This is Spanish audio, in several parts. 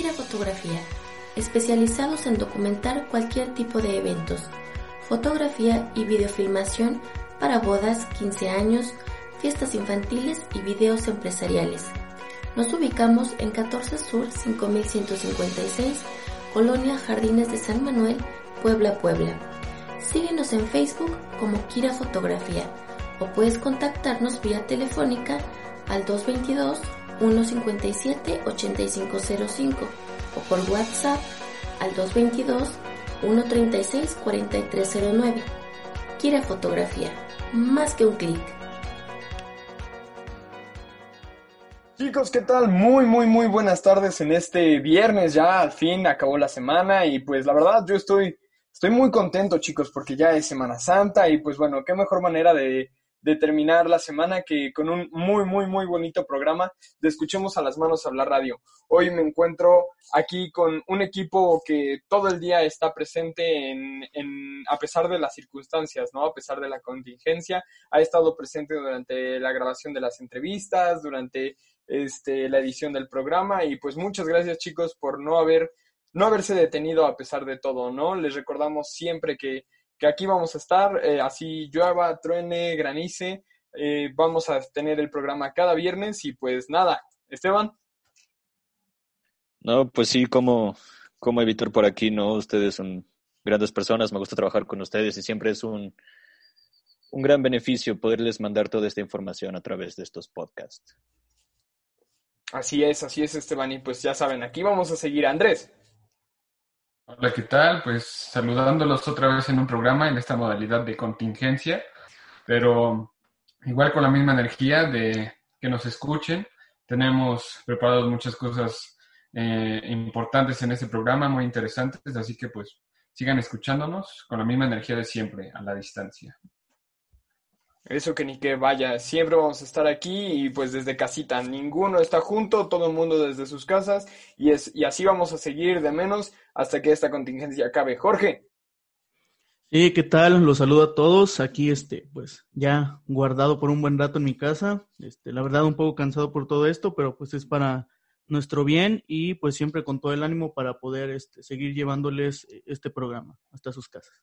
Kira Fotografía, especializados en documentar cualquier tipo de eventos, fotografía y videofilmación para bodas, 15 años, fiestas infantiles y videos empresariales. Nos ubicamos en 14 Sur 5156, Colonia Jardines de San Manuel, Puebla, Puebla. Síguenos en Facebook como Kira Fotografía o puedes contactarnos vía telefónica al 222 157 8505 o por WhatsApp al 222 136 4309. Kira Fotografía, más que un clic. Chicos, ¿qué tal? Muy, muy, muy buenas tardes en este viernes. Ya al fin acabó la semana y pues la verdad yo estoy, estoy muy contento, chicos, porque ya es Semana Santa y pues bueno, qué mejor manera de, de terminar la semana que con un muy, muy, muy bonito programa de Escuchemos a las Manos Hablar Radio. Hoy me encuentro aquí con un equipo que todo el día está presente en, en, a pesar de las circunstancias, ¿no? A pesar de la contingencia, ha estado presente durante la grabación de las entrevistas, durante este, la edición del programa y pues muchas gracias chicos por no haber no haberse detenido a pesar de todo, ¿no? Les recordamos siempre que que aquí vamos a estar, eh, así llueva, truene, granice, eh, vamos a tener el programa cada viernes y pues nada, Esteban. No, pues sí, como, como Víctor por aquí, ¿no? Ustedes son grandes personas, me gusta trabajar con ustedes y siempre es un, un gran beneficio poderles mandar toda esta información a través de estos podcasts. Así es, así es, Esteban, y pues ya saben, aquí vamos a seguir. Andrés. Hola, ¿qué tal? Pues saludándolos otra vez en un programa en esta modalidad de contingencia, pero igual con la misma energía de que nos escuchen. Tenemos preparados muchas cosas eh, importantes en este programa, muy interesantes, así que pues sigan escuchándonos con la misma energía de siempre, a la distancia. Eso que ni que vaya, siempre vamos a estar aquí y pues desde casita, ninguno está junto, todo el mundo desde sus casas y, es, y así vamos a seguir de menos hasta que esta contingencia acabe. Jorge. Sí, ¿qué tal? Los saludo a todos. Aquí, este, pues, ya guardado por un buen rato en mi casa. Este, la verdad, un poco cansado por todo esto, pero pues es para nuestro bien y pues siempre con todo el ánimo para poder este, seguir llevándoles eh, este programa hasta sus casas.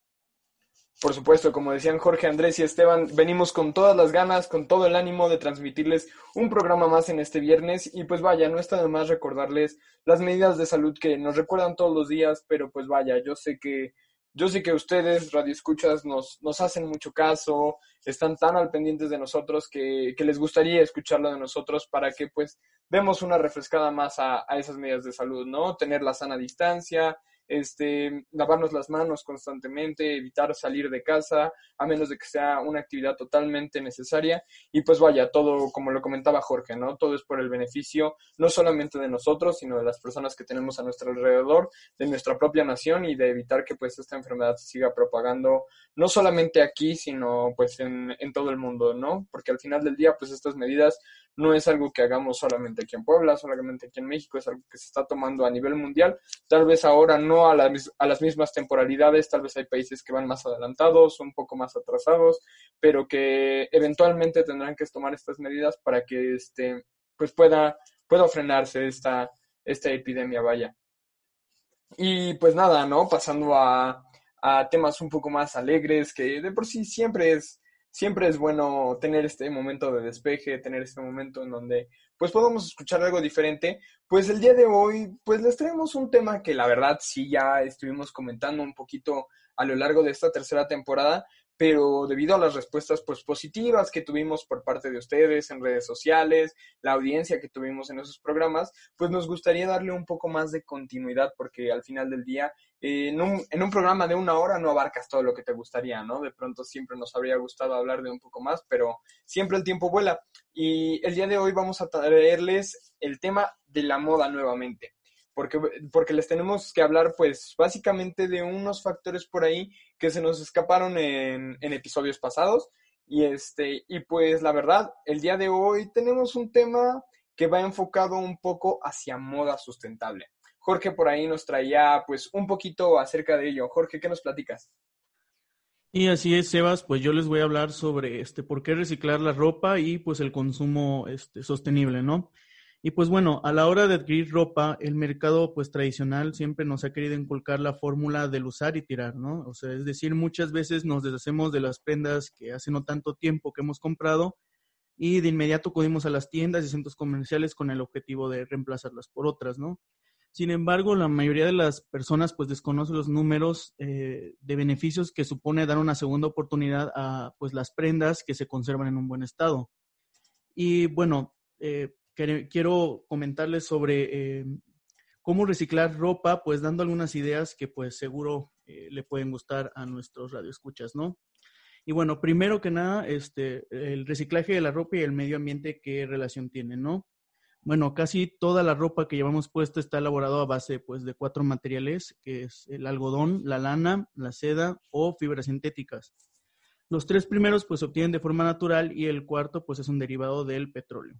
Por supuesto, como decían Jorge, Andrés y Esteban, venimos con todas las ganas, con todo el ánimo de transmitirles un programa más en este viernes y pues vaya, no está de más recordarles las medidas de salud que nos recuerdan todos los días, pero pues vaya, yo sé que yo sé que ustedes, radioescuchas, nos, nos hacen mucho caso, están tan al pendientes de nosotros que, que, les gustaría escucharlo de nosotros para que pues demos una refrescada más a, a esas medidas de salud, ¿no? Tener la sana distancia, este, lavarnos las manos constantemente, evitar salir de casa, a menos de que sea una actividad totalmente necesaria. Y pues vaya, todo, como lo comentaba Jorge, ¿no? Todo es por el beneficio no solamente de nosotros, sino de las personas que tenemos a nuestro alrededor, de nuestra propia nación y de evitar que pues esta enfermedad se siga propagando, no solamente aquí, sino pues en, en todo el mundo, ¿no? Porque al final del día, pues estas medidas no es algo que hagamos solamente aquí en Puebla, solamente aquí en México, es algo que se está tomando a nivel mundial. Tal vez ahora no a, la, a las mismas temporalidades, tal vez hay países que van más adelantados, un poco más atrasados, pero que eventualmente tendrán que tomar estas medidas para que este, pues pueda, pueda frenarse esta, esta epidemia, vaya. Y pues nada, ¿no? Pasando a, a temas un poco más alegres, que de por sí siempre es siempre es bueno tener este momento de despeje, tener este momento en donde pues podemos escuchar algo diferente. Pues el día de hoy pues les traemos un tema que la verdad sí ya estuvimos comentando un poquito a lo largo de esta tercera temporada, pero debido a las respuestas pues positivas que tuvimos por parte de ustedes en redes sociales, la audiencia que tuvimos en esos programas, pues nos gustaría darle un poco más de continuidad porque al final del día eh, en, un, en un programa de una hora no abarcas todo lo que te gustaría, ¿no? De pronto siempre nos habría gustado hablar de un poco más, pero siempre el tiempo vuela. Y el día de hoy vamos a traerles el tema de la moda nuevamente porque, porque les tenemos que hablar pues básicamente de unos factores por ahí que se nos escaparon en, en episodios pasados. Y, este, y pues la verdad, el día de hoy tenemos un tema que va enfocado un poco hacia moda sustentable. Jorge por ahí nos traía pues un poquito acerca de ello. Jorge, ¿qué nos platicas? Y así es, Sebas, pues yo les voy a hablar sobre este por qué reciclar la ropa y pues el consumo este, sostenible, ¿no? Y pues bueno, a la hora de adquirir ropa, el mercado pues tradicional siempre nos ha querido inculcar la fórmula del usar y tirar, ¿no? O sea, es decir, muchas veces nos deshacemos de las prendas que hace no tanto tiempo que hemos comprado y de inmediato acudimos a las tiendas y centros comerciales con el objetivo de reemplazarlas por otras, ¿no? Sin embargo, la mayoría de las personas pues desconoce los números eh, de beneficios que supone dar una segunda oportunidad a pues las prendas que se conservan en un buen estado. Y bueno, eh, quiero comentarles sobre eh, cómo reciclar ropa, pues dando algunas ideas que pues seguro le pueden gustar a nuestros radioescuchas, ¿no? Y bueno, primero que nada, este, el reciclaje de la ropa y el medio ambiente, ¿qué relación tienen, no? Bueno, casi toda la ropa que llevamos puesta está elaborada a base pues, de cuatro materiales, que es el algodón, la lana, la seda o fibras sintéticas. Los tres primeros pues se obtienen de forma natural y el cuarto pues es un derivado del petróleo.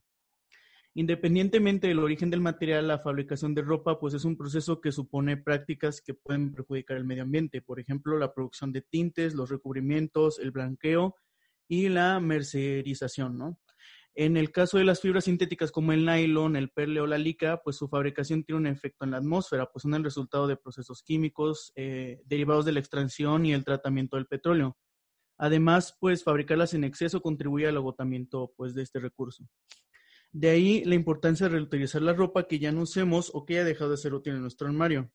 Independientemente del origen del material, la fabricación de ropa pues es un proceso que supone prácticas que pueden perjudicar el medio ambiente, por ejemplo, la producción de tintes, los recubrimientos, el blanqueo y la mercerización, ¿no? En el caso de las fibras sintéticas como el nylon, el perle o la lica, pues su fabricación tiene un efecto en la atmósfera, pues son el resultado de procesos químicos eh, derivados de la extracción y el tratamiento del petróleo. Además, pues fabricarlas en exceso contribuye al agotamiento pues, de este recurso. De ahí la importancia de reutilizar la ropa que ya no usemos o que haya dejado de ser útil en nuestro armario.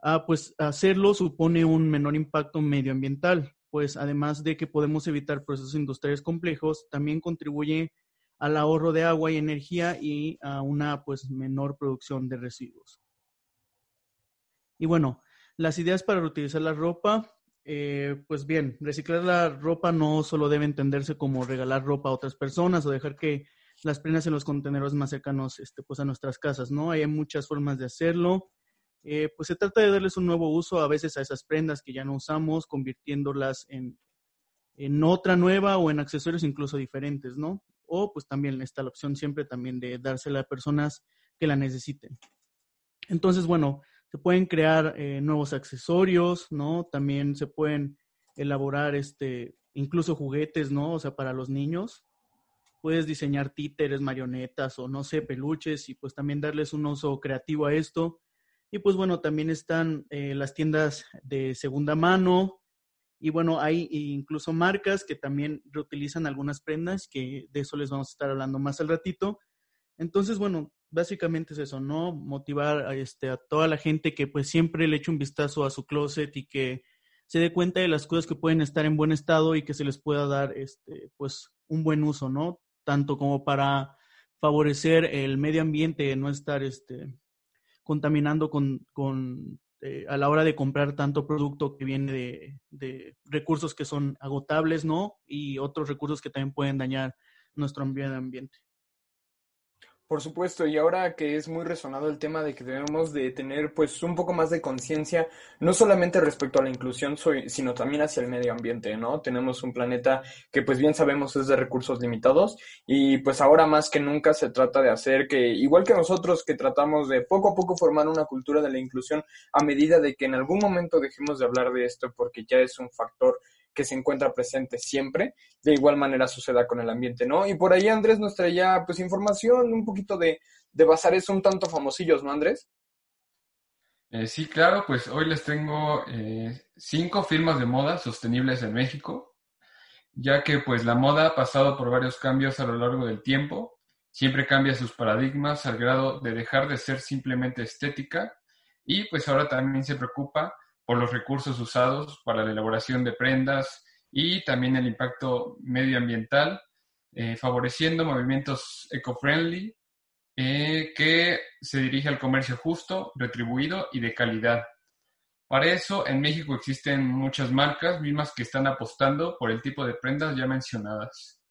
Ah, pues hacerlo supone un menor impacto medioambiental, pues además de que podemos evitar procesos industriales complejos, también contribuye al ahorro de agua y energía y a una pues menor producción de residuos. Y bueno, las ideas para reutilizar la ropa, eh, pues bien, reciclar la ropa no solo debe entenderse como regalar ropa a otras personas o dejar que las prendas en los contenedores más cercanos este, pues a nuestras casas, ¿no? Hay muchas formas de hacerlo. Eh, pues se trata de darles un nuevo uso a veces a esas prendas que ya no usamos, convirtiéndolas en, en otra nueva o en accesorios incluso diferentes, ¿no? O pues también está la opción siempre también de dársela a personas que la necesiten. Entonces, bueno, se pueden crear eh, nuevos accesorios, ¿no? También se pueden elaborar este, incluso juguetes, ¿no? O sea, para los niños puedes diseñar títeres, marionetas o no sé, peluches y pues también darles un uso creativo a esto. Y pues bueno, también están eh, las tiendas de segunda mano y bueno, hay incluso marcas que también reutilizan algunas prendas, que de eso les vamos a estar hablando más al ratito. Entonces, bueno, básicamente es eso, ¿no? Motivar a, este, a toda la gente que pues siempre le eche un vistazo a su closet y que se dé cuenta de las cosas que pueden estar en buen estado y que se les pueda dar este, pues un buen uso, ¿no? Tanto como para favorecer el medio ambiente, no estar este, contaminando con, con eh, a la hora de comprar tanto producto que viene de, de, recursos que son agotables, ¿no? Y otros recursos que también pueden dañar nuestro medio ambiente. Por supuesto, y ahora que es muy resonado el tema de que debemos de tener pues un poco más de conciencia, no solamente respecto a la inclusión, sino también hacia el medio ambiente, ¿no? Tenemos un planeta que pues bien sabemos es de recursos limitados y pues ahora más que nunca se trata de hacer que, igual que nosotros que tratamos de poco a poco formar una cultura de la inclusión a medida de que en algún momento dejemos de hablar de esto porque ya es un factor que se encuentra presente siempre. De igual manera suceda con el ambiente, ¿no? Y por ahí Andrés nos traía pues información, un poquito de, de bazares un tanto famosillos, ¿no, Andrés? Eh, sí, claro, pues hoy les tengo eh, cinco firmas de moda sostenibles en México, ya que pues la moda ha pasado por varios cambios a lo largo del tiempo, siempre cambia sus paradigmas al grado de dejar de ser simplemente estética y pues ahora también se preocupa por los recursos usados para la elaboración de prendas y también el impacto medioambiental, eh, favoreciendo movimientos eco-friendly eh, que se dirige al comercio justo, retribuido y de calidad. Para eso, en México existen muchas marcas mismas que están apostando por el tipo de prendas ya mencionadas.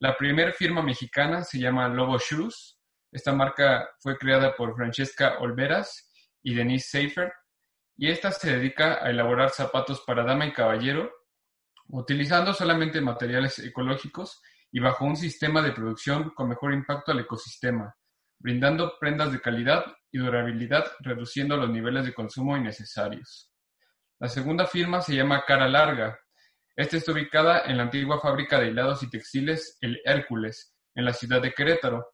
La primera firma mexicana se llama Lobo Shoes. Esta marca fue creada por Francesca Olveras y Denise Seifert y esta se dedica a elaborar zapatos para dama y caballero, utilizando solamente materiales ecológicos y bajo un sistema de producción con mejor impacto al ecosistema, brindando prendas de calidad y durabilidad, reduciendo los niveles de consumo innecesarios. La segunda firma se llama Cara Larga. Esta está ubicada en la antigua fábrica de hilados y textiles El Hércules, en la ciudad de Querétaro.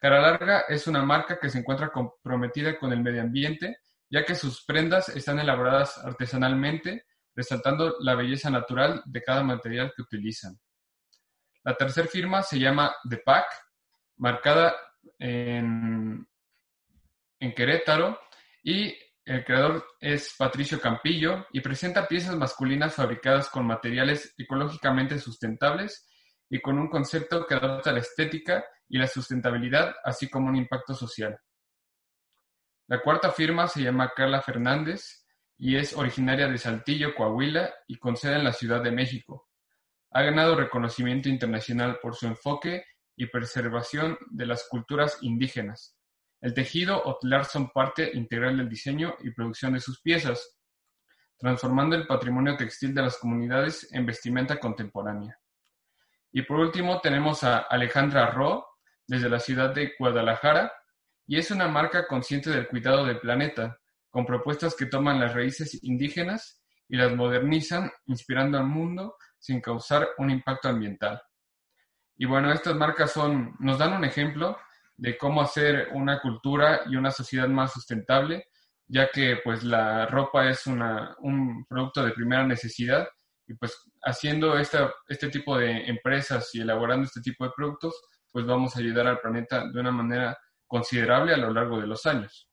Cara Larga es una marca que se encuentra comprometida con el medio ambiente, ya que sus prendas están elaboradas artesanalmente, resaltando la belleza natural de cada material que utilizan. La tercera firma se llama The Pack, marcada en, en Querétaro, y el creador es Patricio Campillo y presenta piezas masculinas fabricadas con materiales ecológicamente sustentables y con un concepto que adapta la estética y la sustentabilidad, así como un impacto social. La cuarta firma se llama Carla Fernández y es originaria de Saltillo, Coahuila y con sede en la Ciudad de México. Ha ganado reconocimiento internacional por su enfoque y preservación de las culturas indígenas, el tejido o telar son parte integral del diseño y producción de sus piezas, transformando el patrimonio textil de las comunidades en vestimenta contemporánea. Y por último tenemos a Alejandra Ro, desde la ciudad de Guadalajara, y es una marca consciente del cuidado del planeta, con propuestas que toman las raíces indígenas y las modernizan, inspirando al mundo sin causar un impacto ambiental. Y bueno, estas marcas son, nos dan un ejemplo de cómo hacer una cultura y una sociedad más sustentable, ya que pues la ropa es una, un producto de primera necesidad y pues haciendo esta, este tipo de empresas y elaborando este tipo de productos, pues vamos a ayudar al planeta de una manera considerable a lo largo de los años.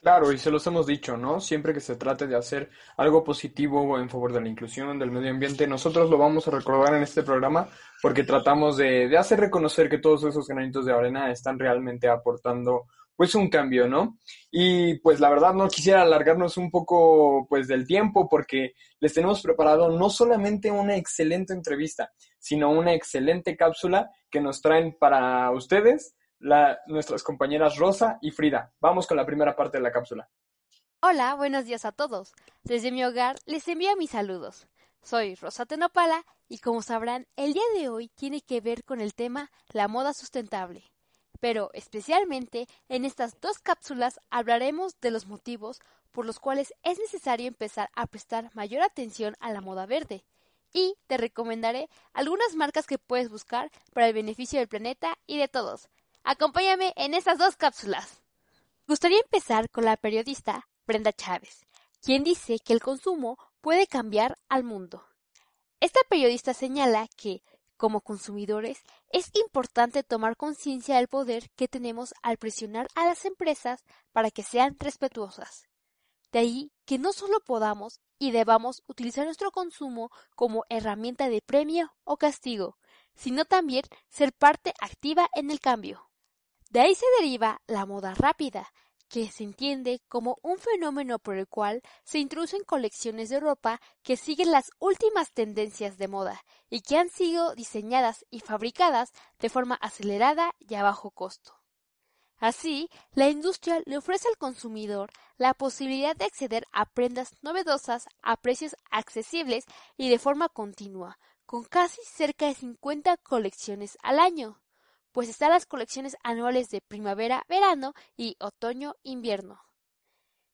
Claro, y se los hemos dicho, ¿no? Siempre que se trate de hacer algo positivo en favor de la inclusión del medio ambiente, nosotros lo vamos a recordar en este programa porque tratamos de, de hacer reconocer que todos esos granitos de arena están realmente aportando pues un cambio, ¿no? Y pues la verdad no quisiera alargarnos un poco pues del tiempo porque les tenemos preparado no solamente una excelente entrevista, sino una excelente cápsula que nos traen para ustedes nuestras compañeras Rosa y Frida. Vamos con la primera parte de la cápsula. Hola, buenos días a todos. Desde mi hogar les envío mis saludos. Soy Rosa Tenopala y como sabrán, el día de hoy tiene que ver con el tema la moda sustentable. Pero especialmente en estas dos cápsulas hablaremos de los motivos por los cuales es necesario empezar a prestar mayor atención a la moda verde. Y te recomendaré algunas marcas que puedes buscar para el beneficio del planeta y de todos. Acompáñame en estas dos cápsulas. Gustaría empezar con la periodista Brenda Chávez, quien dice que el consumo puede cambiar al mundo. Esta periodista señala que, como consumidores, es importante tomar conciencia del poder que tenemos al presionar a las empresas para que sean respetuosas. De ahí que no solo podamos y debamos utilizar nuestro consumo como herramienta de premio o castigo, sino también ser parte activa en el cambio. De ahí se deriva la moda rápida, que se entiende como un fenómeno por el cual se introducen colecciones de ropa que siguen las últimas tendencias de moda y que han sido diseñadas y fabricadas de forma acelerada y a bajo costo. Así, la industria le ofrece al consumidor la posibilidad de acceder a prendas novedosas a precios accesibles y de forma continua, con casi cerca de 50 colecciones al año pues están las colecciones anuales de primavera, verano y otoño-invierno.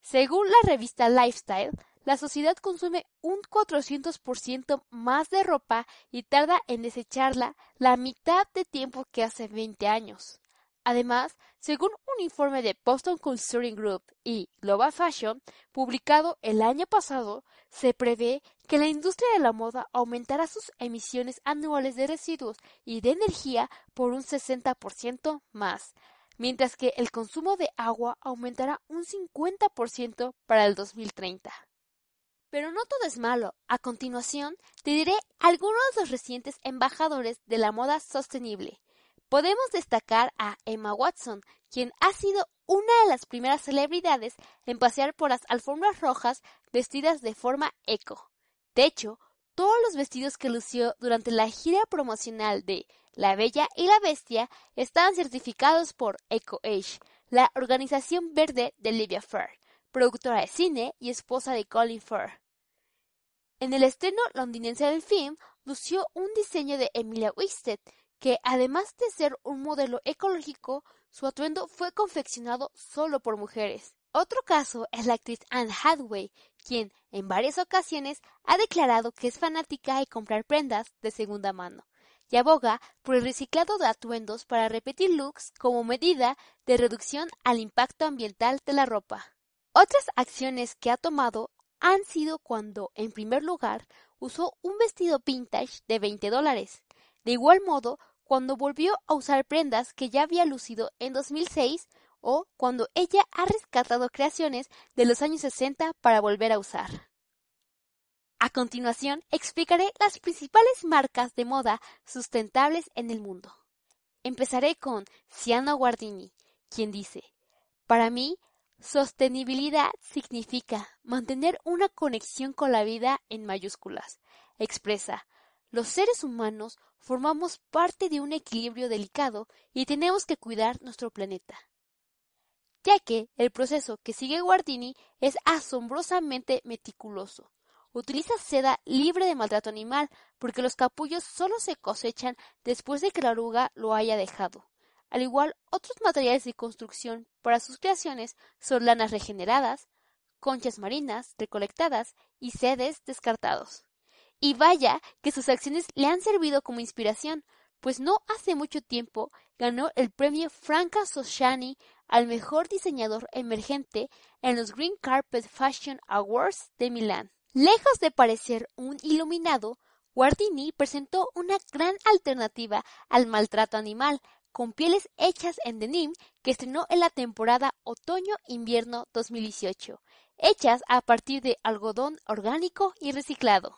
Según la revista Lifestyle, la sociedad consume un 400% más de ropa y tarda en desecharla la mitad de tiempo que hace 20 años. Además, según un informe de Boston Consulting Group y Global Fashion, publicado el año pasado, se prevé que la industria de la moda aumentará sus emisiones anuales de residuos y de energía por un 60% más, mientras que el consumo de agua aumentará un 50% para el 2030. Pero no todo es malo. A continuación, te diré algunos de los recientes embajadores de la moda sostenible. Podemos destacar a Emma Watson, quien ha sido una de las primeras celebridades en pasear por las alfombras rojas vestidas de forma eco. De hecho, todos los vestidos que lució durante la gira promocional de La Bella y la Bestia estaban certificados por EcoAge, la organización verde de Livia Fair, productora de cine y esposa de Colin Fair. En el estreno londinense del film, lució un diseño de Emilia Winsted, que además de ser un modelo ecológico, su atuendo fue confeccionado solo por mujeres. Otro caso es la actriz Anne Hathaway, quien en varias ocasiones ha declarado que es fanática de comprar prendas de segunda mano, y aboga por el reciclado de atuendos para repetir looks como medida de reducción al impacto ambiental de la ropa. Otras acciones que ha tomado han sido cuando, en primer lugar, usó un vestido vintage de 20 dólares. De igual modo, cuando volvió a usar prendas que ya había lucido en 2006 o cuando ella ha rescatado creaciones de los años 60 para volver a usar. A continuación, explicaré las principales marcas de moda sustentables en el mundo. Empezaré con Ciano Guardini, quien dice, para mí, sostenibilidad significa mantener una conexión con la vida en mayúsculas. Expresa, los seres humanos formamos parte de un equilibrio delicado y tenemos que cuidar nuestro planeta ya que el proceso que sigue Guardini es asombrosamente meticuloso. Utiliza seda libre de maltrato animal porque los capullos solo se cosechan después de que la oruga lo haya dejado. Al igual, otros materiales de construcción para sus creaciones son lanas regeneradas, conchas marinas recolectadas y sedes descartados. Y vaya que sus acciones le han servido como inspiración, pues no hace mucho tiempo ganó el premio Franca Soshani al mejor diseñador emergente en los Green Carpet Fashion Awards de Milán. Lejos de parecer un iluminado, Guardini presentó una gran alternativa al maltrato animal, con pieles hechas en denim que estrenó en la temporada otoño-invierno 2018, hechas a partir de algodón orgánico y reciclado.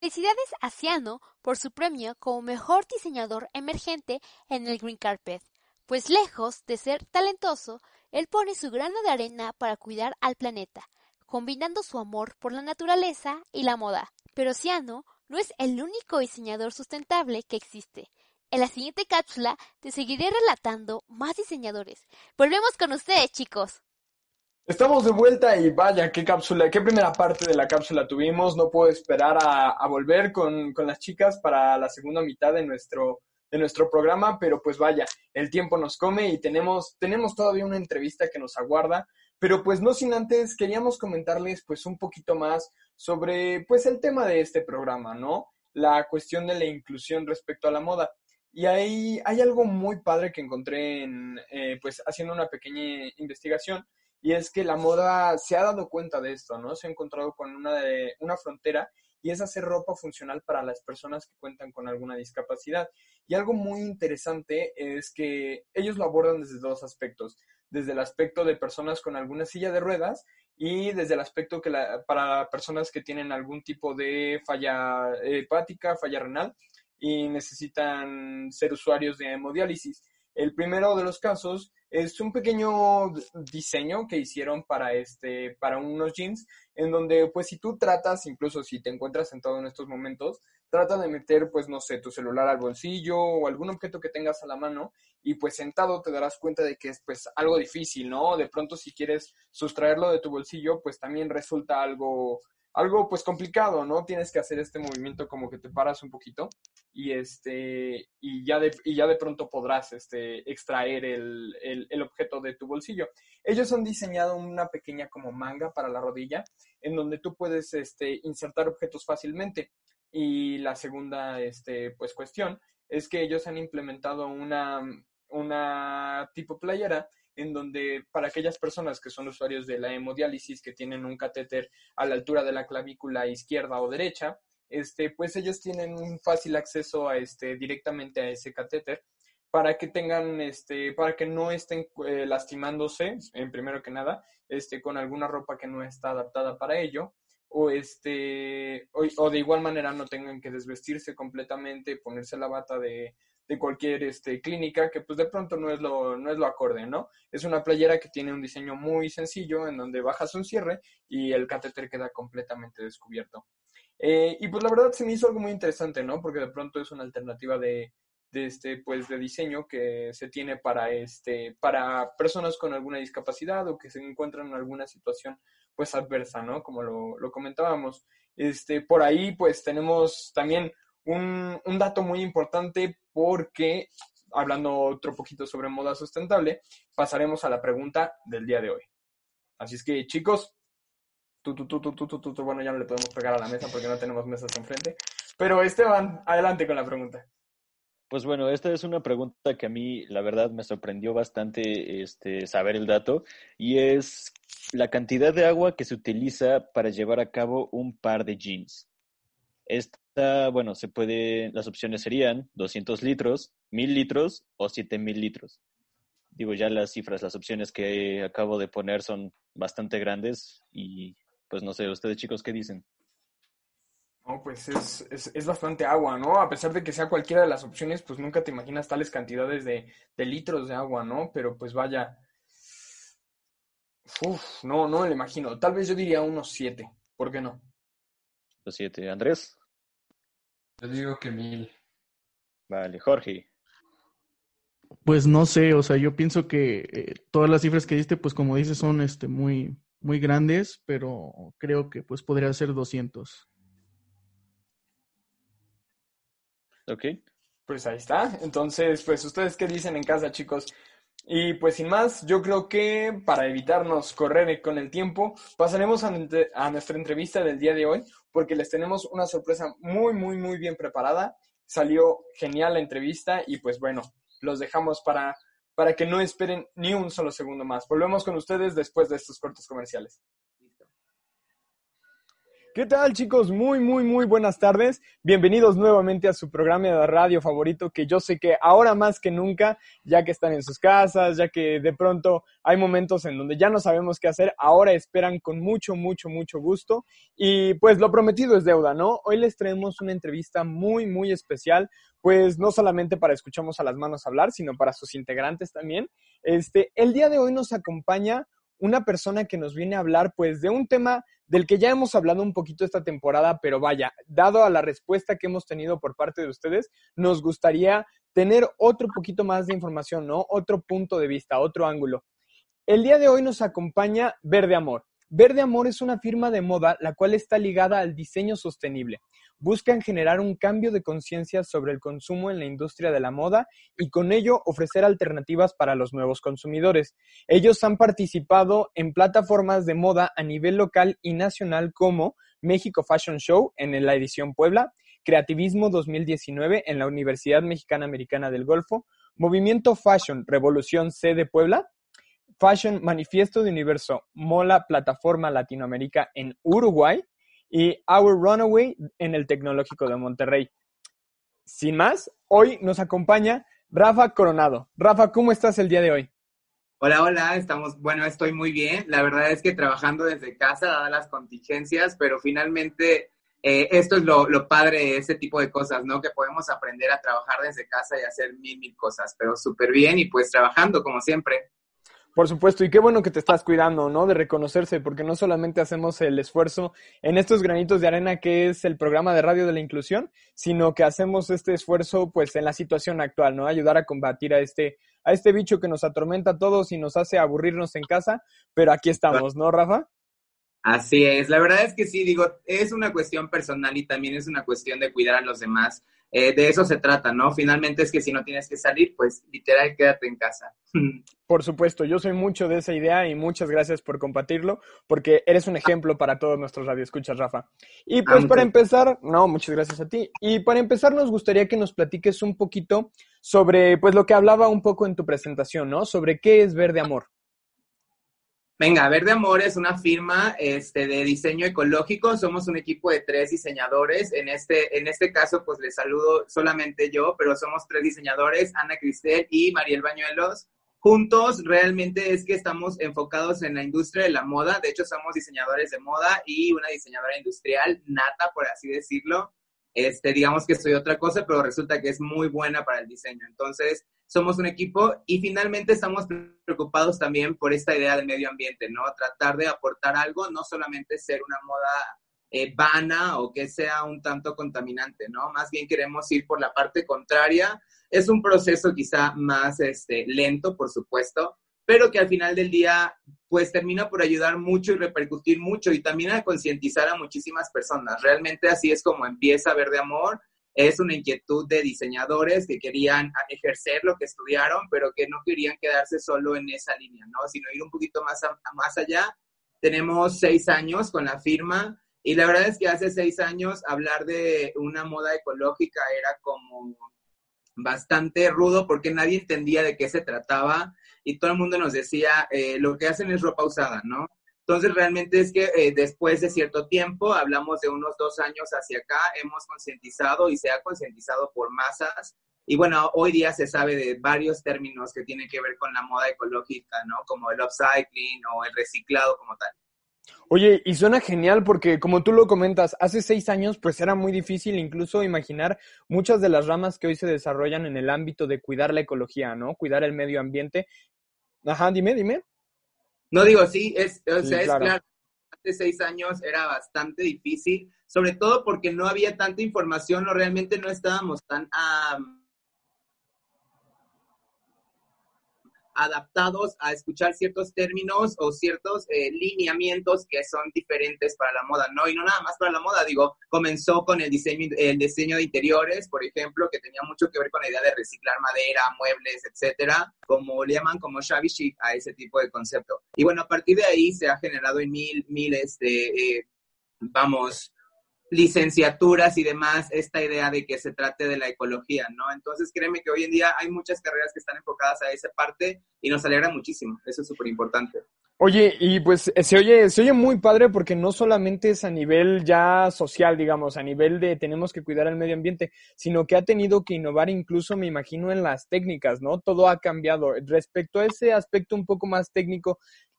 Felicidades a Ciano por su premio como mejor diseñador emergente en el Green Carpet, pues lejos de ser talentoso, él pone su grano de arena para cuidar al planeta, combinando su amor por la naturaleza y la moda. Pero Ciano no es el único diseñador sustentable que existe. En la siguiente cápsula te seguiré relatando más diseñadores. Volvemos con ustedes, chicos. Estamos de vuelta y vaya, qué cápsula, qué primera parte de la cápsula tuvimos. No puedo esperar a, volver con, con, las chicas para la segunda mitad de nuestro, de nuestro programa, pero pues vaya, el tiempo nos come y tenemos, tenemos todavía una entrevista que nos aguarda, pero pues no sin antes queríamos comentarles pues un poquito más sobre pues el tema de este programa, ¿no? La cuestión de la inclusión respecto a la moda. Y ahí hay algo muy padre que encontré en, eh, pues haciendo una pequeña investigación, y es que la moda se ha dado cuenta de esto, ¿no? Se ha encontrado con una, una frontera y es hacer ropa funcional para las personas que cuentan con alguna discapacidad. Y algo muy interesante es que ellos lo abordan desde dos aspectos, desde el aspecto de personas con alguna silla de ruedas y desde el aspecto que para personas que tienen algún tipo de falla hepática, falla renal y necesitan ser usuarios de hemodiálisis. El primero de los casos es un pequeño diseño que hicieron para este para unos jeans en donde pues si tú tratas incluso si te encuentras sentado en estos momentos trata de meter pues no sé tu celular al bolsillo o algún objeto que tengas a la mano y pues sentado te darás cuenta de que es pues algo difícil no de pronto si quieres sustraerlo de tu bolsillo pues también resulta algo algo pues complicado, ¿no? Tienes que hacer este movimiento como que te paras un poquito y este y ya de, y ya de pronto podrás este, extraer el, el, objeto de tu bolsillo. Ellos han diseñado una pequeña como manga para la rodilla en donde tú puedes este, insertar objetos fácilmente. Y la segunda este, pues cuestión es que ellos han implementado una, una tipo playera en donde para aquellas personas que son usuarios de la hemodiálisis, que tienen un catéter a la altura de la clavícula izquierda o derecha, este, pues ellos tienen un fácil acceso a este, directamente a ese catéter para que tengan, este, para que no estén eh, lastimándose, en primero que nada, este, con alguna ropa que no está adaptada para ello, o este, o de igual manera no tengan que desvestirse completamente, ponerse la bata de, de cualquier este, clínica, que pues de pronto no es, lo, no es lo acorde, ¿no? Es una playera que tiene un diseño muy sencillo en donde bajas un cierre y el catéter queda completamente descubierto. Eh, y pues la verdad se me hizo algo muy interesante, ¿no? Porque de pronto es una alternativa de, de, este, pues, de diseño que se tiene para, este, para personas con alguna discapacidad o que se encuentran en alguna situación pues adversa, ¿no? Como lo, lo comentábamos. Este, por ahí pues tenemos también un, dato muy importante porque, hablando otro poquito sobre moda sustentable, pasaremos a la pregunta del día de hoy. Así es que, chicos, tú, tú, tú, tú, tú, tú, bueno, ya no le podemos pegar a la mesa porque no tenemos mesas enfrente, Pero Esteban, adelante con la pregunta. Pues bueno, esta es una pregunta que a mí, la verdad, me sorprendió bastante este, saber el dato, y es la cantidad de agua que se utiliza para llevar a cabo un par de jeans. Esta, bueno, se puede, las opciones serían 200 litros, 1000 litros o 7000 litros. Digo, ya las cifras, las opciones que acabo de poner son bastante grandes y pues no sé, ustedes chicos, ¿qué dicen? No, pues es, es, es, bastante agua, ¿no? A pesar de que sea cualquiera de las opciones, pues nunca te imaginas tales cantidades de, de litros de agua, ¿no? Pero pues vaya. Uf, no, no me lo imagino. Tal vez yo diría unos siete. ¿Por qué no? Los siete. Andrés. Yo digo que mil. Vale, Jorge. Pues no sé, o sea, yo pienso que eh, todas las cifras que diste, pues como dices, son este muy, muy grandes, pero creo que pues podría ser 200. Ok. Pues ahí está. Entonces, pues ustedes qué dicen en casa, chicos. Y pues sin más, yo creo que para evitarnos correr con el tiempo, pasaremos a, nuestra entrevista del día de hoy, porque les tenemos una sorpresa muy, muy, muy bien preparada. Salió genial la entrevista y pues bueno, los dejamos para, para que no esperen ni un solo segundo más. Volvemos con ustedes después de estos cortos comerciales. ¿Qué tal chicos? Muy, muy, muy buenas tardes. Bienvenidos nuevamente a su programa de radio favorito, que yo sé que ahora más que nunca, ya que están en sus casas, ya que de pronto hay momentos en donde ya no sabemos qué hacer, ahora esperan con mucho, mucho, mucho gusto. Y pues lo prometido es deuda, ¿no? Hoy les traemos una entrevista muy, muy especial, pues no solamente para escuchamos a las manos hablar, sino para sus integrantes también. Este, el día de hoy nos acompaña una persona que nos viene a hablar pues de un tema del que ya hemos hablado un poquito esta temporada, pero vaya, dado a la respuesta que hemos tenido por parte de ustedes, nos gustaría tener otro poquito más de información, ¿no? Otro punto de vista, otro ángulo. El día de hoy nos acompaña Verde Amor. Verde Amor es una firma de moda la cual está ligada al diseño sostenible. Buscan generar un cambio de conciencia sobre el consumo en la industria de la moda y con ello ofrecer alternativas para los nuevos consumidores. Ellos han participado en plataformas de moda a nivel local y nacional como México Fashion Show en la edición Puebla, Creativismo 2019 en la Universidad Mexicana Americana del Golfo, Movimiento Fashion Revolución C de Puebla, Fashion Manifiesto de Universo Mola Plataforma Latinoamérica en Uruguay y Our Runaway en el Tecnológico de Monterrey. Sin más, hoy nos acompaña Rafa Coronado. Rafa, ¿cómo estás el día de hoy? Hola, hola, estamos, bueno, estoy muy bien. La verdad es que trabajando desde casa, dadas las contingencias, pero finalmente eh, esto es lo, lo, padre de este tipo de cosas, ¿no? Que podemos aprender a trabajar desde casa y hacer mil, mil cosas, pero súper bien y pues trabajando como siempre. Por supuesto, y qué bueno que te estás cuidando, ¿no? De reconocerse, porque no solamente hacemos el esfuerzo en estos granitos de arena que es el programa de radio de la inclusión, sino que hacemos este esfuerzo pues en la situación actual, ¿no? Ayudar a combatir a este a este bicho que nos atormenta a todos y nos hace aburrirnos en casa, pero aquí estamos, ¿no, Rafa? Así es, la verdad es que sí, digo, es una cuestión personal y también es una cuestión de cuidar a los demás. Eh, de eso se trata, ¿no? Finalmente es que si no tienes que salir, pues literal quédate en casa. Por supuesto, yo soy mucho de esa idea y muchas gracias por compartirlo, porque eres un ejemplo para todos nuestros radioescuchas, Rafa. Y pues para empezar, no, muchas gracias a ti. Y para empezar, nos gustaría que nos platiques un poquito sobre, pues lo que hablaba un poco en tu presentación, ¿no? Sobre qué es Verde Amor. Venga, Verde Amor es una firma este, de diseño ecológico. Somos un equipo de tres diseñadores. En este, en este caso, pues les saludo solamente yo, pero somos tres diseñadores, Ana Cristel y Mariel Bañuelos. Juntos realmente es que estamos enfocados en la industria de la moda. De hecho, somos diseñadores de moda y una diseñadora industrial nata, por así decirlo. Este, digamos que soy otra cosa, pero resulta que es muy buena para el diseño. Entonces, somos un equipo y finalmente estamos preocupados también por esta idea del medio ambiente, ¿no? Tratar de aportar algo, no solamente ser una moda eh, vana o que sea un tanto contaminante, ¿no? Más bien queremos ir por la parte contraria. Es un proceso quizá más este, lento, por supuesto, pero que al final del día pues termina por ayudar mucho y repercutir mucho y también a concientizar a muchísimas personas. Realmente así es como empieza Verde Amor es una inquietud de diseñadores que querían ejercer lo que estudiaron, pero que no querían quedarse solo en esa línea, ¿no? Sino ir un poquito más, más allá. Tenemos seis años con la firma Y la verdad es que hace seis años hablar de una moda ecológica era como bastante rudo porque nadie entendía de qué se trataba y todo el mundo nos decía, eh, lo que hacen es ropa usada, ¿no? Entonces, realmente es que eh, después de cierto tiempo, hablamos de unos dos años hacia acá, hemos concientizado y se ha concientizado por masas. Y bueno, hoy día se sabe de varios términos que tienen que ver con la moda ecológica, ¿no? Como el upcycling o el reciclado como tal. Oye, y suena genial porque como tú lo comentas, hace seis años pues era muy difícil incluso imaginar muchas de las ramas que hoy se desarrollan en el ámbito de cuidar la ecología, ¿no? Cuidar el medio ambiente. Ajá, dime, dime. No digo, sí, es, o sea, es claro. Hace seis años era bastante difícil, sobre todo porque no había tanta información o realmente no estábamos tan adaptados a escuchar ciertos términos o ciertos eh, lineamientos que son diferentes para la moda, ¿no? Y no nada más para la moda, digo, comenzó con el diseño, el diseño de interiores, por ejemplo, que tenía mucho que ver con la idea de reciclar madera, muebles, etcétera, como le llaman como shabby chic a ese tipo de concepto. Y bueno, a partir de ahí se ha generado en mil, miles de, eh, vamos, licenciaturas y demás, esta idea de que se trate de la ecología, ¿no? Entonces, créeme que hoy en día hay muchas carreras que están enfocadas a esa parte y nos alegra muchísimo. Eso es súper importante. Oye, y pues se oye, se oye muy padre porque no solamente es a nivel ya social, digamos, a nivel de tenemos que cuidar el medio ambiente, sino que ha tenido que innovar incluso, me imagino, en las técnicas, ¿no? Todo ha cambiado. Respecto a ese aspecto un poco más técnico,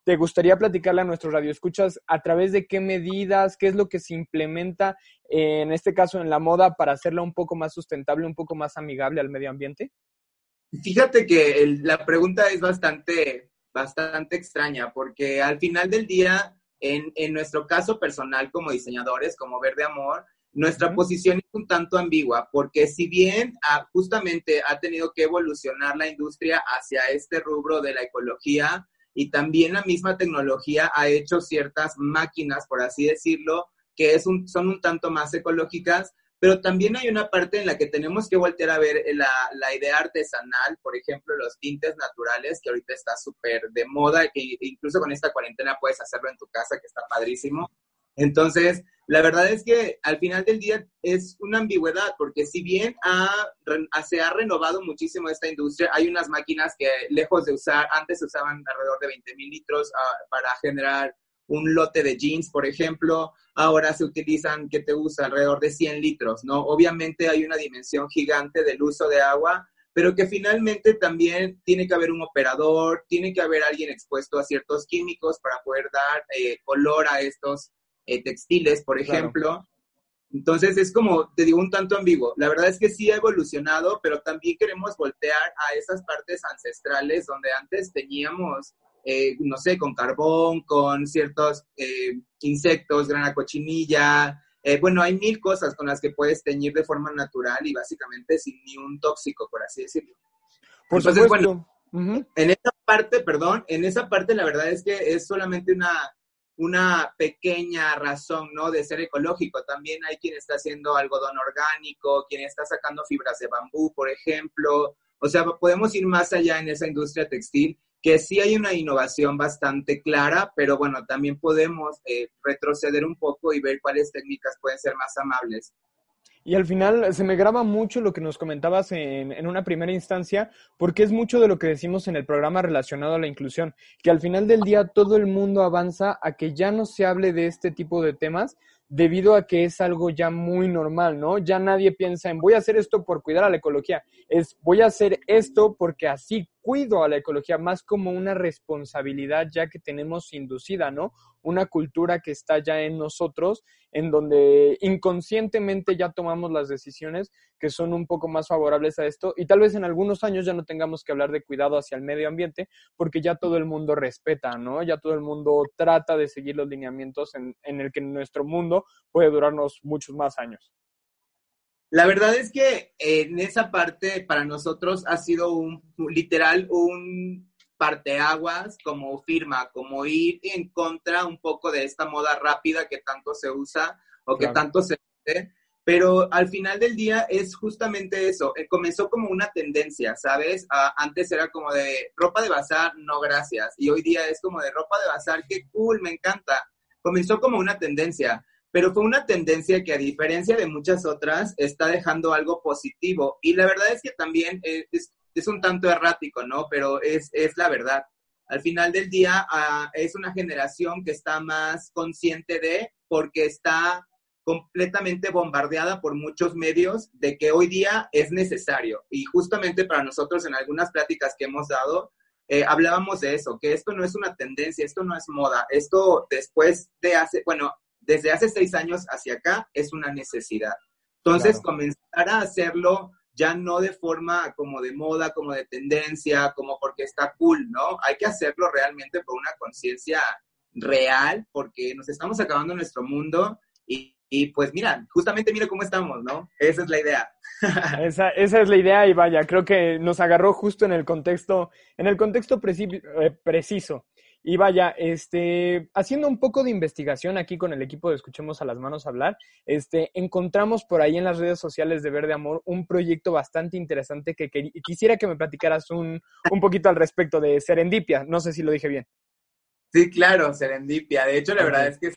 ¿Te gustaría platicarle a nuestros radioescuchas a través de qué medidas, qué es lo que se implementa, en este caso en la moda, para hacerla un poco más sustentable, un poco más amigable al medio ambiente? Fíjate que la pregunta es bastante, bastante extraña, porque al final del día, en, en nuestro caso personal como diseñadores, como Verde Amor, nuestra posición es un tanto ambigua, porque si bien ah, justamente ha tenido que evolucionar la industria hacia este rubro de la ecología, y también la misma tecnología ha hecho ciertas máquinas, por así decirlo, que es un, son un tanto más ecológicas, pero también hay una parte en la que tenemos que voltear a ver la, la idea artesanal, por ejemplo, los tintes naturales, que ahorita está súper de moda, que incluso con esta cuarentena puedes hacerlo en tu casa, que está padrísimo. Entonces, la verdad es que al final del día es una ambigüedad, porque si bien se ha renovado muchísimo esta industria, hay unas máquinas que lejos de usar, antes usaban alrededor de 20 mil litros ah, para generar un lote de jeans, por ejemplo, ahora se utilizan, que te usa? Alrededor de 100 litros, ¿no? Obviamente hay una dimensión gigante del uso de agua, pero que finalmente también tiene que haber un operador, tiene que haber alguien expuesto a ciertos químicos para poder dar eh, color a estos eh, textiles, por ejemplo. Entonces es como, te digo, un tanto ambiguo. La verdad es que sí ha evolucionado, pero también queremos voltear a esas partes ancestrales donde antes teníamos, eh, no sé, con carbón, con ciertos eh, insectos, grana cochinilla. bueno, hay mil cosas con las que puedes teñir de forma natural y básicamente sin ni un tóxico, por así decirlo. Por Entonces, bueno, en esa parte, perdón, en esa parte la verdad es que es solamente una una pequeña razón, ¿no? De ser ecológico. También hay quien está haciendo algodón orgánico, quien está sacando fibras de bambú, por ejemplo. O sea, podemos ir más allá en esa industria textil, que sí hay una innovación bastante clara, pero bueno, también podemos eh, retroceder un poco y ver cuáles técnicas pueden ser más amables. Y al final se me graba mucho lo que nos comentabas en, en, una primera instancia, porque es mucho de lo que decimos en el programa relacionado a la inclusión, que al final del día todo el mundo avanza a que ya no se hable de este tipo de temas, debido a que es algo ya muy normal, ¿no? Ya nadie piensa en voy a hacer esto por cuidar a la ecología, es voy a hacer esto porque así cuido a la ecología, más como una responsabilidad ya que tenemos inducida, ¿no? Una cultura que está ya en nosotros, en donde inconscientemente ya tomamos las decisiones que son un poco más favorables a esto y tal vez en algunos años ya no tengamos que hablar de cuidado hacia el medio ambiente porque ya todo el mundo respeta, ¿no? Ya todo el mundo trata de seguir los lineamientos en, en el que nuestro mundo puede durarnos muchos más años. La verdad es que en esa parte para nosotros ha sido un literal un parteaguas como firma, como ir en contra un poco de esta moda rápida que tanto se usa o que tanto se hace. Pero al final del día es justamente eso. Eh, comenzó como una tendencia, ¿sabes? antes era como de ropa de bazar, no gracias. Y hoy día es como de ropa de bazar, qué cool, me encanta. Comenzó como una tendencia pero fue una tendencia que a diferencia de muchas otras está dejando algo positivo y la verdad es que también es, es un tanto errático, ¿no? Pero es, es la verdad. Al final del día es una generación que está más consciente de, porque está completamente bombardeada por muchos medios de que hoy día es necesario. Y justamente para nosotros en algunas pláticas que hemos dado, eh, hablábamos de eso, que esto no es una tendencia, esto no es moda, esto después de hace, bueno, desde hace seis años hacia acá es una necesidad. Entonces, claro. comenzar a hacerlo ya no de forma como de moda, como de tendencia, como porque está cool, ¿no? Hay que hacerlo realmente por una conciencia real, porque nos estamos acabando nuestro mundo y, y, pues mira, justamente mira cómo estamos, ¿no? Esa es la idea. esa, esa, es la idea y vaya, creo que nos agarró justo en el contexto, en el contexto preci eh, preciso. Y vaya, este, haciendo un poco de investigación aquí con el equipo de Escuchemos a las Manos Hablar, este, encontramos por ahí en las redes sociales de Verde Amor un proyecto bastante interesante que, que quisiera que me platicaras un, un poquito al respecto de Serendipia. No sé si lo dije bien. Sí, claro, Serendipia. De hecho, la verdad es que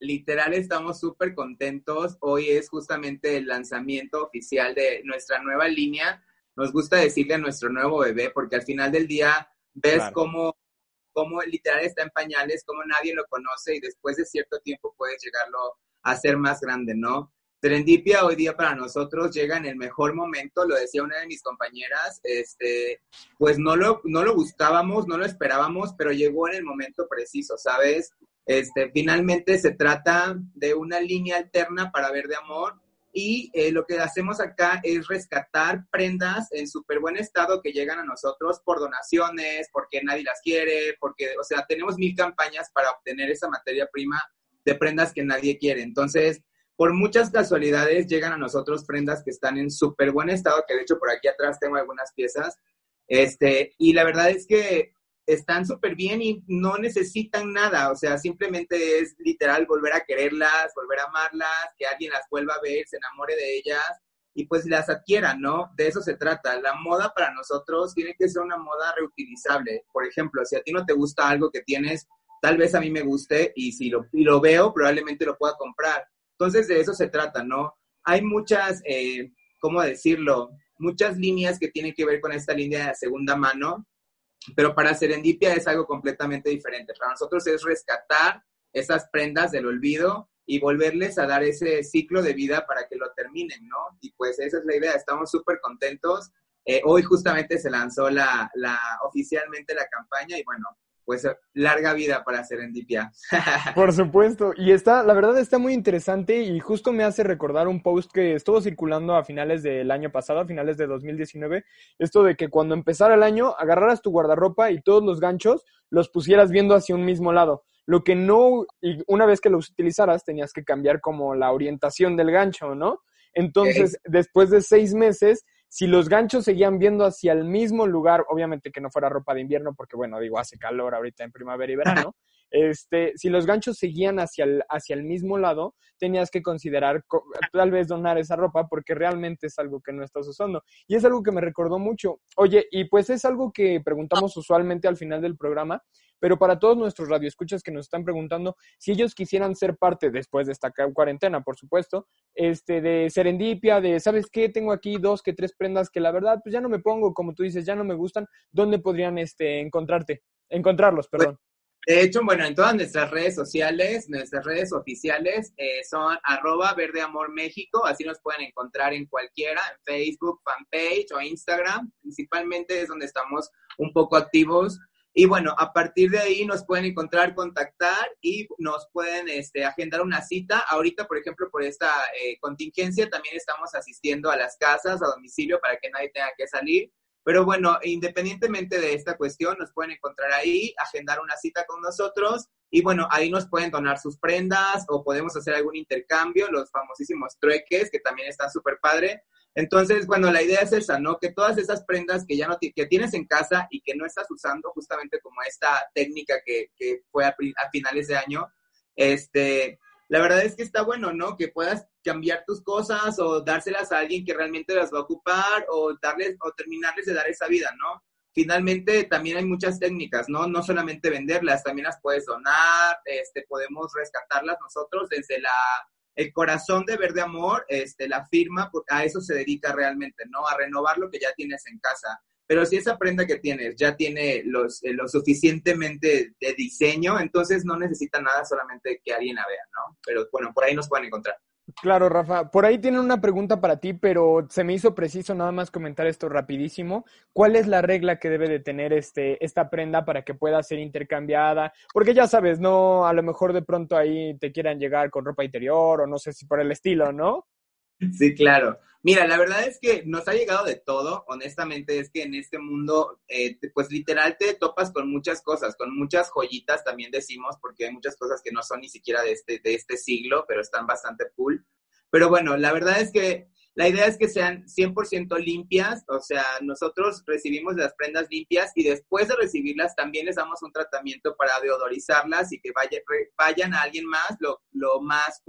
literal estamos súper contentos. Hoy es justamente el lanzamiento oficial de nuestra nueva línea. Nos gusta decirle a nuestro nuevo bebé, porque al final del día ves claro. cómo cómo literal está en pañales, cómo nadie lo conoce y después de cierto tiempo puedes llegarlo a ser más grande, ¿no? Serendipia hoy día para nosotros llega en el mejor momento, lo decía una de mis compañeras, este, pues no lo, no lo buscábamos, no lo esperábamos, pero llegó en el momento preciso, ¿sabes? Este, finalmente se trata de una línea alterna para ver de amor, y eh, lo que hacemos acá es rescatar prendas en súper buen estado que llegan a nosotros por donaciones, porque nadie las quiere, porque, o sea, tenemos mil campañas para obtener esa materia prima de prendas que nadie quiere. Entonces, por muchas casualidades llegan a nosotros prendas que están en súper buen estado, que de hecho por aquí atrás tengo algunas piezas. Este, y la verdad es que están súper bien y no necesitan nada, o sea, simplemente es literal volver a quererlas, volver a amarlas, que alguien las vuelva a ver, se enamore de ellas y pues las adquieran, ¿no? De eso se trata. La moda para nosotros tiene que ser una moda reutilizable. Por ejemplo, si a ti no te gusta algo que tienes, tal vez a mí me guste y si lo, y lo veo, probablemente lo pueda comprar. Entonces, de eso se trata, ¿no? Hay muchas, eh, ¿cómo decirlo? Muchas líneas que tienen que ver con esta línea de segunda mano, pero para Serendipia es algo completamente diferente. Para nosotros es rescatar esas prendas del olvido y volverles a dar ese ciclo de vida para que lo terminen, ¿no? Y pues esa es la idea, estamos súper contentos. Eh, hoy justamente se lanzó la, la, oficialmente la campaña y bueno, pues larga vida para Serendipia. Por supuesto, y está, la verdad está muy interesante y justo me hace recordar un post que estuvo circulando a finales del año pasado, a finales de 2019, esto de que cuando empezara el año agarraras tu guardarropa y todos los ganchos los pusieras viendo hacia un mismo lado. Lo que no, y una vez que los utilizaras tenías que cambiar como la orientación del gancho, ¿no? Entonces, okay. después de seis meses, si los ganchos seguían viendo hacia el mismo lugar, obviamente que no fuera ropa de invierno, porque bueno, digo, hace calor ahorita en primavera y verano, este, si los ganchos seguían hacia el, hacia el mismo lado, tenías que considerar tal vez donar esa ropa porque realmente es algo que no estás usando. Y es algo que me recordó mucho. Oye, y pues es algo que preguntamos usualmente al final del programa, pero para todos nuestros radioescuchas que nos están preguntando si ellos quisieran ser parte después de esta cuarentena, por supuesto, este de serendipia, de sabes qué, tengo aquí dos que tres prendas que la verdad pues ya no me pongo, como tú dices, ya no me gustan, ¿dónde podrían este encontrarte? Encontrarlos, perdón. De hecho, bueno, en todas nuestras redes sociales, nuestras redes oficiales eh, son arroba Verde Amor México, así nos pueden encontrar en cualquiera, en Facebook, fanpage o Instagram, principalmente es donde estamos un poco activos. Y bueno, a partir de ahí nos pueden encontrar, contactar y nos pueden este, agendar una cita. Ahorita, por ejemplo, por esta eh, contingencia, también estamos asistiendo a las casas, a domicilio, para que nadie tenga que salir. Pero bueno, independientemente de esta cuestión, nos pueden encontrar ahí, agendar una cita con nosotros y bueno, ahí nos pueden donar sus prendas o podemos hacer algún intercambio, los famosísimos trueques, que también está súper padre. Entonces, bueno, la idea es esa, ¿no? Que todas esas prendas que ya no que tienes en casa y que no estás usando, justamente como esta técnica que, que fue a, a, finales de año, este, la verdad es que está bueno, ¿no? Que puedas cambiar tus cosas o dárselas a alguien que realmente las va a ocupar o darles o terminarles de dar esa vida, ¿no? finalmente también hay muchas técnicas, ¿no? No solamente venderlas, también las puedes donar, este, podemos rescatarlas nosotros desde la, el corazón de Verde Amor, este, la firma, a eso se dedica realmente, ¿no? A renovar lo que ya tienes en casa. Pero si esa prenda que tienes ya tiene los, eh, lo suficientemente de diseño, entonces no necesita nada, solamente que alguien la vea, ¿no? Pero bueno, por ahí nos pueden encontrar. Claro, Rafa. Por ahí tienen una pregunta para ti, pero se me hizo preciso nada más comentar esto rapidísimo. ¿Cuál es la regla que debe de tener este, esta prenda para que pueda ser intercambiada? Porque ya sabes, no, a lo mejor de pronto ahí te quieran llegar con ropa interior o no sé si por el estilo, ¿no? Sí, claro. Mira, la verdad es que nos ha llegado de todo. Honestamente, es que en este mundo, eh, pues literal te topas con muchas cosas, con muchas joyitas también decimos, porque hay muchas cosas que no son ni siquiera de este, de este siglo, pero están bastante cool. Pero bueno, la verdad es que la idea es que sean 100% limpias, o sea, nosotros recibimos las prendas limpias y después de recibirlas también les damos un tratamiento para deodorizarlas y que vaya, vayan a alguien más lo, lo más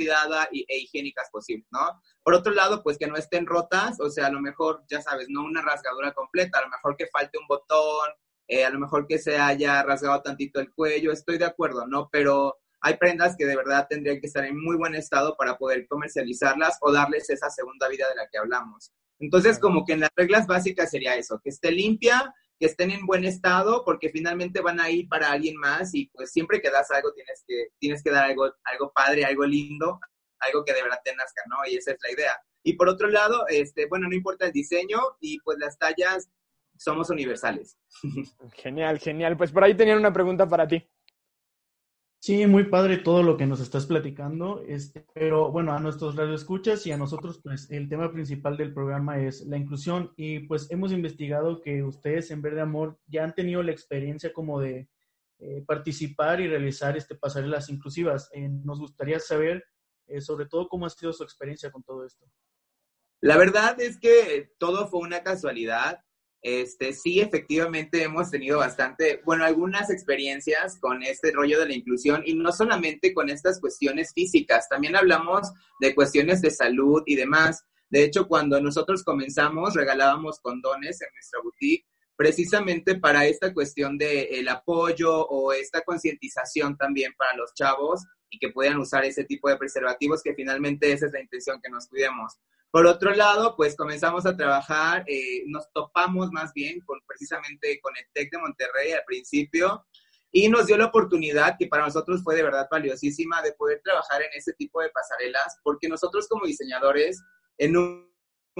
cuidada e higiénicas posible, ¿no? Por otro lado, pues que no estén rotas, o sea, a lo mejor, ya sabes, no una rasgadura completa, a lo mejor que falte un botón, eh, a lo mejor que se haya rasgado tantito el cuello, estoy de acuerdo, ¿no? Pero hay prendas que de verdad tendrían que estar en muy buen estado para poder comercializarlas o darles esa segunda vida de la que hablamos. Entonces, como que en las reglas básicas sería eso, que esté limpia, que estén en buen estado, porque finalmente van a ir para alguien más y pues siempre que das algo tienes que, tienes que dar algo, algo padre, algo lindo, algo que de verdad te nazca, ¿no? Y esa es la idea. Y por otro lado, este, bueno, no importa el diseño y pues las tallas somos universales. Genial, genial. Pues por ahí tenían una pregunta para ti. Sí, muy padre todo lo que nos estás platicando, este, pero bueno, a nuestros radioescuchas y a nosotros, pues el tema principal del programa es la inclusión y pues hemos investigado que ustedes en Verde Amor ya han tenido la experiencia como de eh, participar y realizar este pasarelas inclusivas. Eh, nos gustaría saber eh, sobre todo cómo ha sido su experiencia con todo esto. La verdad es que todo fue una casualidad. Este, sí, efectivamente hemos tenido bastante, bueno, algunas experiencias con este rollo de la inclusión y no solamente con estas cuestiones físicas, también hablamos de cuestiones de salud y demás. De hecho, cuando nosotros comenzamos, regalábamos condones en nuestra boutique precisamente para esta cuestión de el apoyo o esta concientización también para los chavos y que puedan usar ese tipo de preservativos, que finalmente esa es la intención, que nos cuidemos. Por otro lado, pues comenzamos a trabajar, eh, nos topamos más bien con precisamente con el TEC de Monterrey al principio y nos dio la oportunidad que para nosotros fue de verdad valiosísima de poder trabajar en ese tipo de pasarelas, porque nosotros como diseñadores, en un,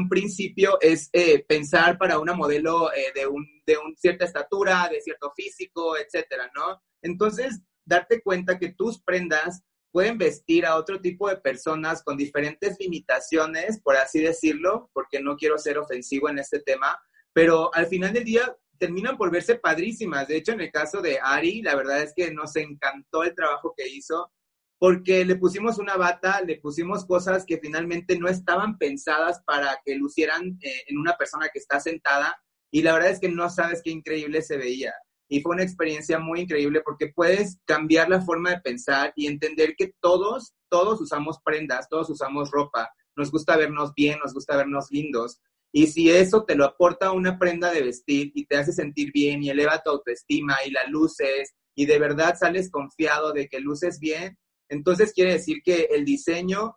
principio es eh, pensar para una modelo eh, de, un, de un cierta estatura, de cierto físico, etcétera, ¿no? Entonces, darte cuenta que tus prendas pueden vestir a otro tipo de personas con diferentes limitaciones, por así decirlo, porque no quiero ser ofensivo en este tema, pero al final del día terminan por verse padrísimas. De hecho, en el caso de Ari, la verdad es que nos encantó el trabajo que hizo, porque le pusimos una bata, le pusimos cosas que finalmente no estaban pensadas para que lucieran eh, en una persona que está sentada, y la verdad es que no sabes qué increíble se veía y fue una experiencia muy increíble porque puedes cambiar la forma de pensar y entender que todos, todos usamos prendas, todos usamos ropa, nos gusta vernos bien, nos gusta vernos lindos. Y si eso te lo aporta una prenda de vestir y te hace sentir bien y eleva tu autoestima y la luces y de verdad sales confiado de que luces bien, entonces quiere decir que el diseño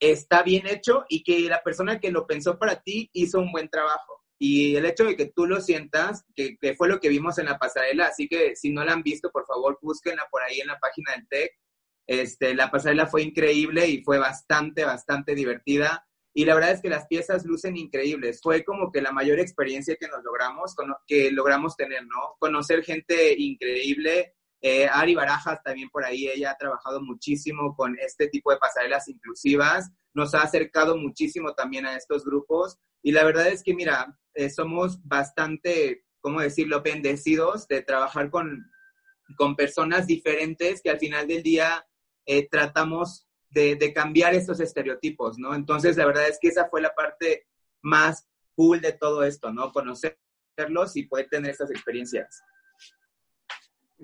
está bien hecho y que la persona que lo pensó para ti hizo un buen trabajo. Y el hecho de que tú lo sientas, que, fue lo que vimos en la pasarela, así que si no la han visto, por favor, búsquenla por ahí en la página del TEC. Este, la pasarela fue increíble y fue bastante, bastante divertida. Y la verdad es que las piezas lucen increíbles. Fue como que la mayor experiencia que nos logramos, que logramos tener, ¿no? Conocer gente increíble. Eh, Ari Barajas también por ahí, ella ha trabajado muchísimo con este tipo de pasarelas inclusivas. Nos ha acercado muchísimo también a estos grupos. Y la verdad es que, mira, eh, somos bastante, ¿cómo decirlo?, bendecidos de trabajar con, con personas diferentes que al final del día eh, tratamos de, de, cambiar estos estereotipos, ¿no? Entonces, la verdad es que esa fue la parte más cool de todo esto, ¿no? Conocerlos y poder tener estas experiencias.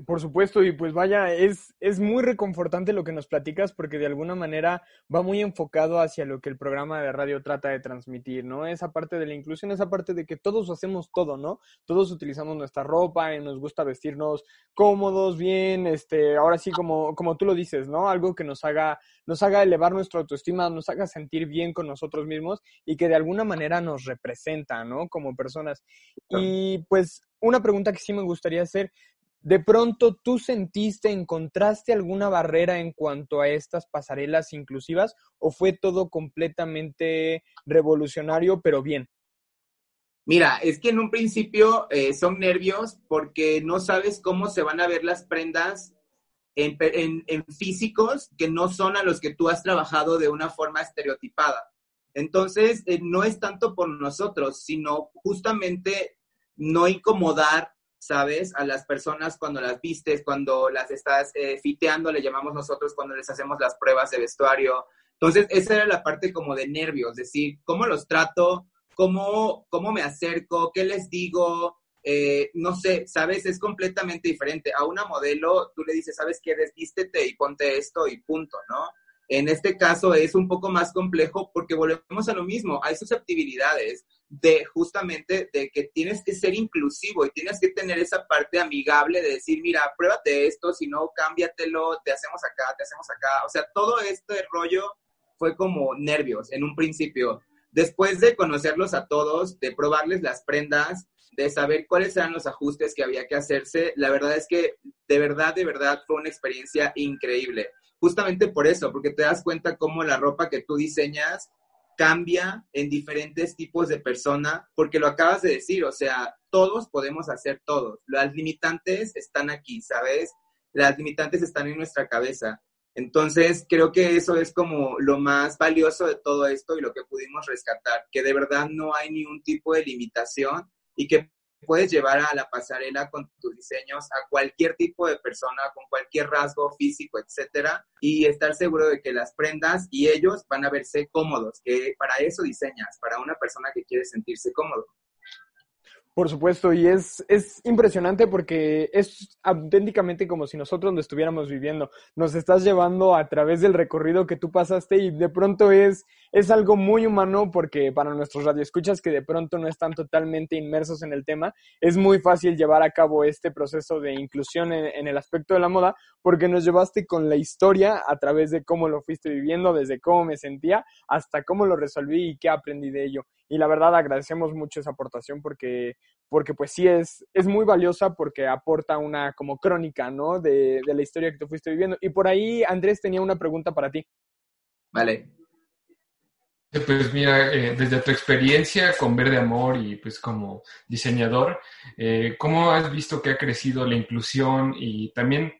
Por supuesto, y pues vaya, es, es muy reconfortante lo que nos platicas porque de alguna manera va muy enfocado hacia lo que el programa de radio trata de transmitir, ¿no? Esa parte de la inclusión, esa parte de que todos hacemos todo, ¿no? Todos utilizamos nuestra ropa y nos gusta vestirnos cómodos, bien, este, ahora sí como, como tú lo dices, ¿no? Algo que nos haga, nos haga elevar nuestra autoestima, nos haga sentir bien con nosotros mismos y que de alguna manera nos representa, ¿no? Como personas. Y pues una pregunta que sí me gustaría hacer, ¿De pronto tú sentiste, encontraste alguna barrera en cuanto a estas pasarelas inclusivas o fue todo completamente revolucionario, pero bien? Mira, es que en un principio eh, son nervios porque no sabes cómo se van a ver las prendas en, físicos que no son a los que tú has trabajado de una forma estereotipada. Entonces, eh, no es tanto por nosotros, sino justamente no incomodar ¿sabes? A las personas cuando las vistes, cuando las estás eh, fiteando, le llamamos nosotros cuando les hacemos las pruebas de vestuario. Entonces, esa era la parte como de nervios, decir, ¿cómo los trato? ¿Cómo, cómo me acerco? ¿Qué les digo? Eh, no sé, ¿sabes? Es completamente diferente. A una modelo, tú le dices, ¿sabes qué? Desvístete y ponte esto y punto, ¿no? En este caso es un poco más complejo porque volvemos a lo mismo, hay susceptibilidades de justamente de que tienes que ser inclusivo y tienes que tener esa parte amigable de decir, mira, pruébate esto, si no, cámbiatelo, te hacemos acá, te hacemos acá. O sea, todo este rollo fue como nervios en un principio. Después de conocerlos a todos, de probarles las prendas, de saber cuáles eran los ajustes que había que hacerse, la verdad es que de verdad, de verdad fue una experiencia increíble justamente por eso, porque te das cuenta cómo la ropa que tú diseñas cambia en diferentes tipos de persona, porque lo acabas de decir, o sea, todos podemos hacer todo. Las limitantes están aquí, ¿sabes? Las limitantes están en nuestra cabeza. Entonces, creo que eso es como lo más valioso de todo esto y lo que pudimos rescatar, que de verdad no hay ni un tipo de limitación y que puedes llevar a la pasarela con tus diseños a cualquier tipo de persona, con cualquier rasgo físico, etcétera, y estar seguro de que las prendas y ellos van a verse cómodos, que para eso diseñas, para una persona que quiere sentirse cómodo. Por supuesto, y es, es impresionante porque es auténticamente como si nosotros lo estuviéramos viviendo. Nos estás llevando a través del recorrido que tú pasaste y de pronto es, es algo muy humano porque para nuestros radioescuchas que de pronto no están totalmente inmersos en el tema, es muy fácil llevar a cabo este proceso de inclusión en, en el aspecto de la moda porque nos llevaste con la historia a través de cómo lo fuiste viviendo, desde cómo me sentía hasta cómo lo resolví y qué aprendí de ello y la verdad agradecemos mucho esa aportación porque, porque pues sí es, es muy valiosa porque aporta una como crónica, ¿no? De, de la historia que tú fuiste viviendo. Y por ahí Andrés tenía una pregunta para ti. Vale. Pues mira, eh, desde tu experiencia con Verde Amor y pues como diseñador, eh, ¿cómo has visto que ha crecido la inclusión y también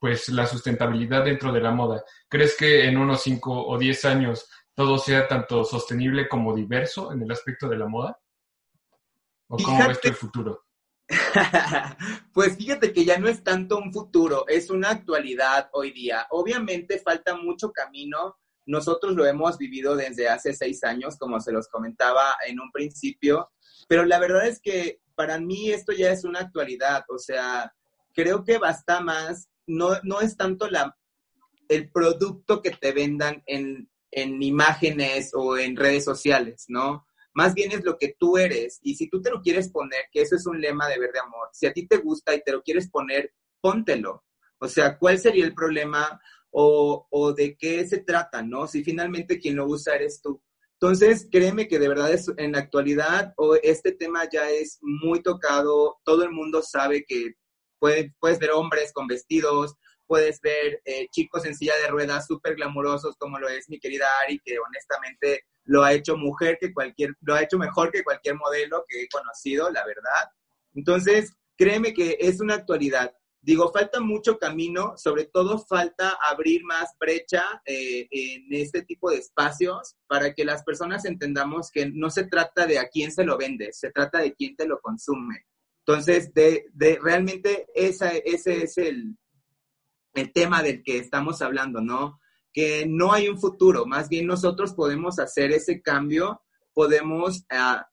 pues la sustentabilidad dentro de la moda? ¿Crees que en unos 5 o 10 años todo sea tanto sostenible como diverso en el aspecto de la moda? ¿O cómo ves el futuro? pues fíjate que ya no es tanto un futuro, es una actualidad hoy día. Obviamente falta mucho camino. Nosotros lo hemos vivido desde hace seis años, como se los comentaba en un principio, pero la verdad es que para mí esto ya es una actualidad. O sea, creo que basta más, no, no es tanto la, el producto que te vendan en, en imágenes o en redes sociales, ¿no? Más bien es lo que tú eres. Y si tú te lo quieres poner, que eso es un lema de Verde Amor, si a ti te gusta y te lo quieres poner, póntelo. O sea, ¿cuál sería el problema o, o de qué se trata, no? Si finalmente quien lo usa eres tú. Entonces, créeme que de verdad es, en la actualidad o este tema ya es muy tocado, todo el mundo sabe que puede, puedes ver hombres con vestidos, puedes ver eh, chicos en silla de ruedas súper glamurosos como lo es mi querida Ari, que honestamente lo ha hecho mujer que cualquier, lo ha hecho mejor que cualquier modelo que he conocido, la verdad. Entonces, créeme que es una actualidad. Digo, falta mucho camino, sobre todo falta abrir más brecha eh, en este tipo de espacios para que las personas entendamos que no se trata de a quién se lo vende, se trata de quién te lo consume. Entonces, de, de realmente esa, ese es el, el tema del que estamos hablando, ¿no? Que no hay un futuro, más bien nosotros podemos hacer ese cambio, podemos ah,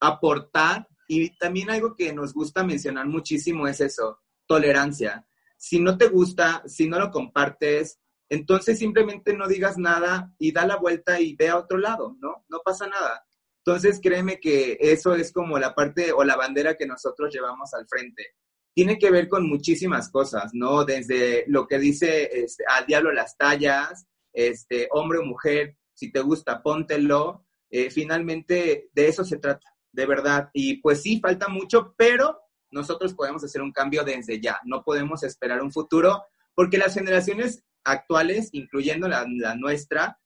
aportar y también algo que nos gusta mencionar muchísimo es eso. tolerancia. Si no te gusta, si no lo compartes, entonces simplemente no digas nada y da la vuelta y ve a otro lado, ¿no? No pasa nada. Entonces créeme que eso es como la parte o la bandera que nosotros llevamos al frente. Tiene que ver con muchísimas cosas, ¿no? Desde lo que dice este, al diablo las tallas, este, hombre o mujer, si te gusta, póntelo. Eh, finalmente de eso se trata, de verdad. Y pues sí, falta mucho, pero nosotros podemos hacer un cambio desde ya. No podemos esperar un futuro porque las generaciones actuales, incluyendo la, nuestra,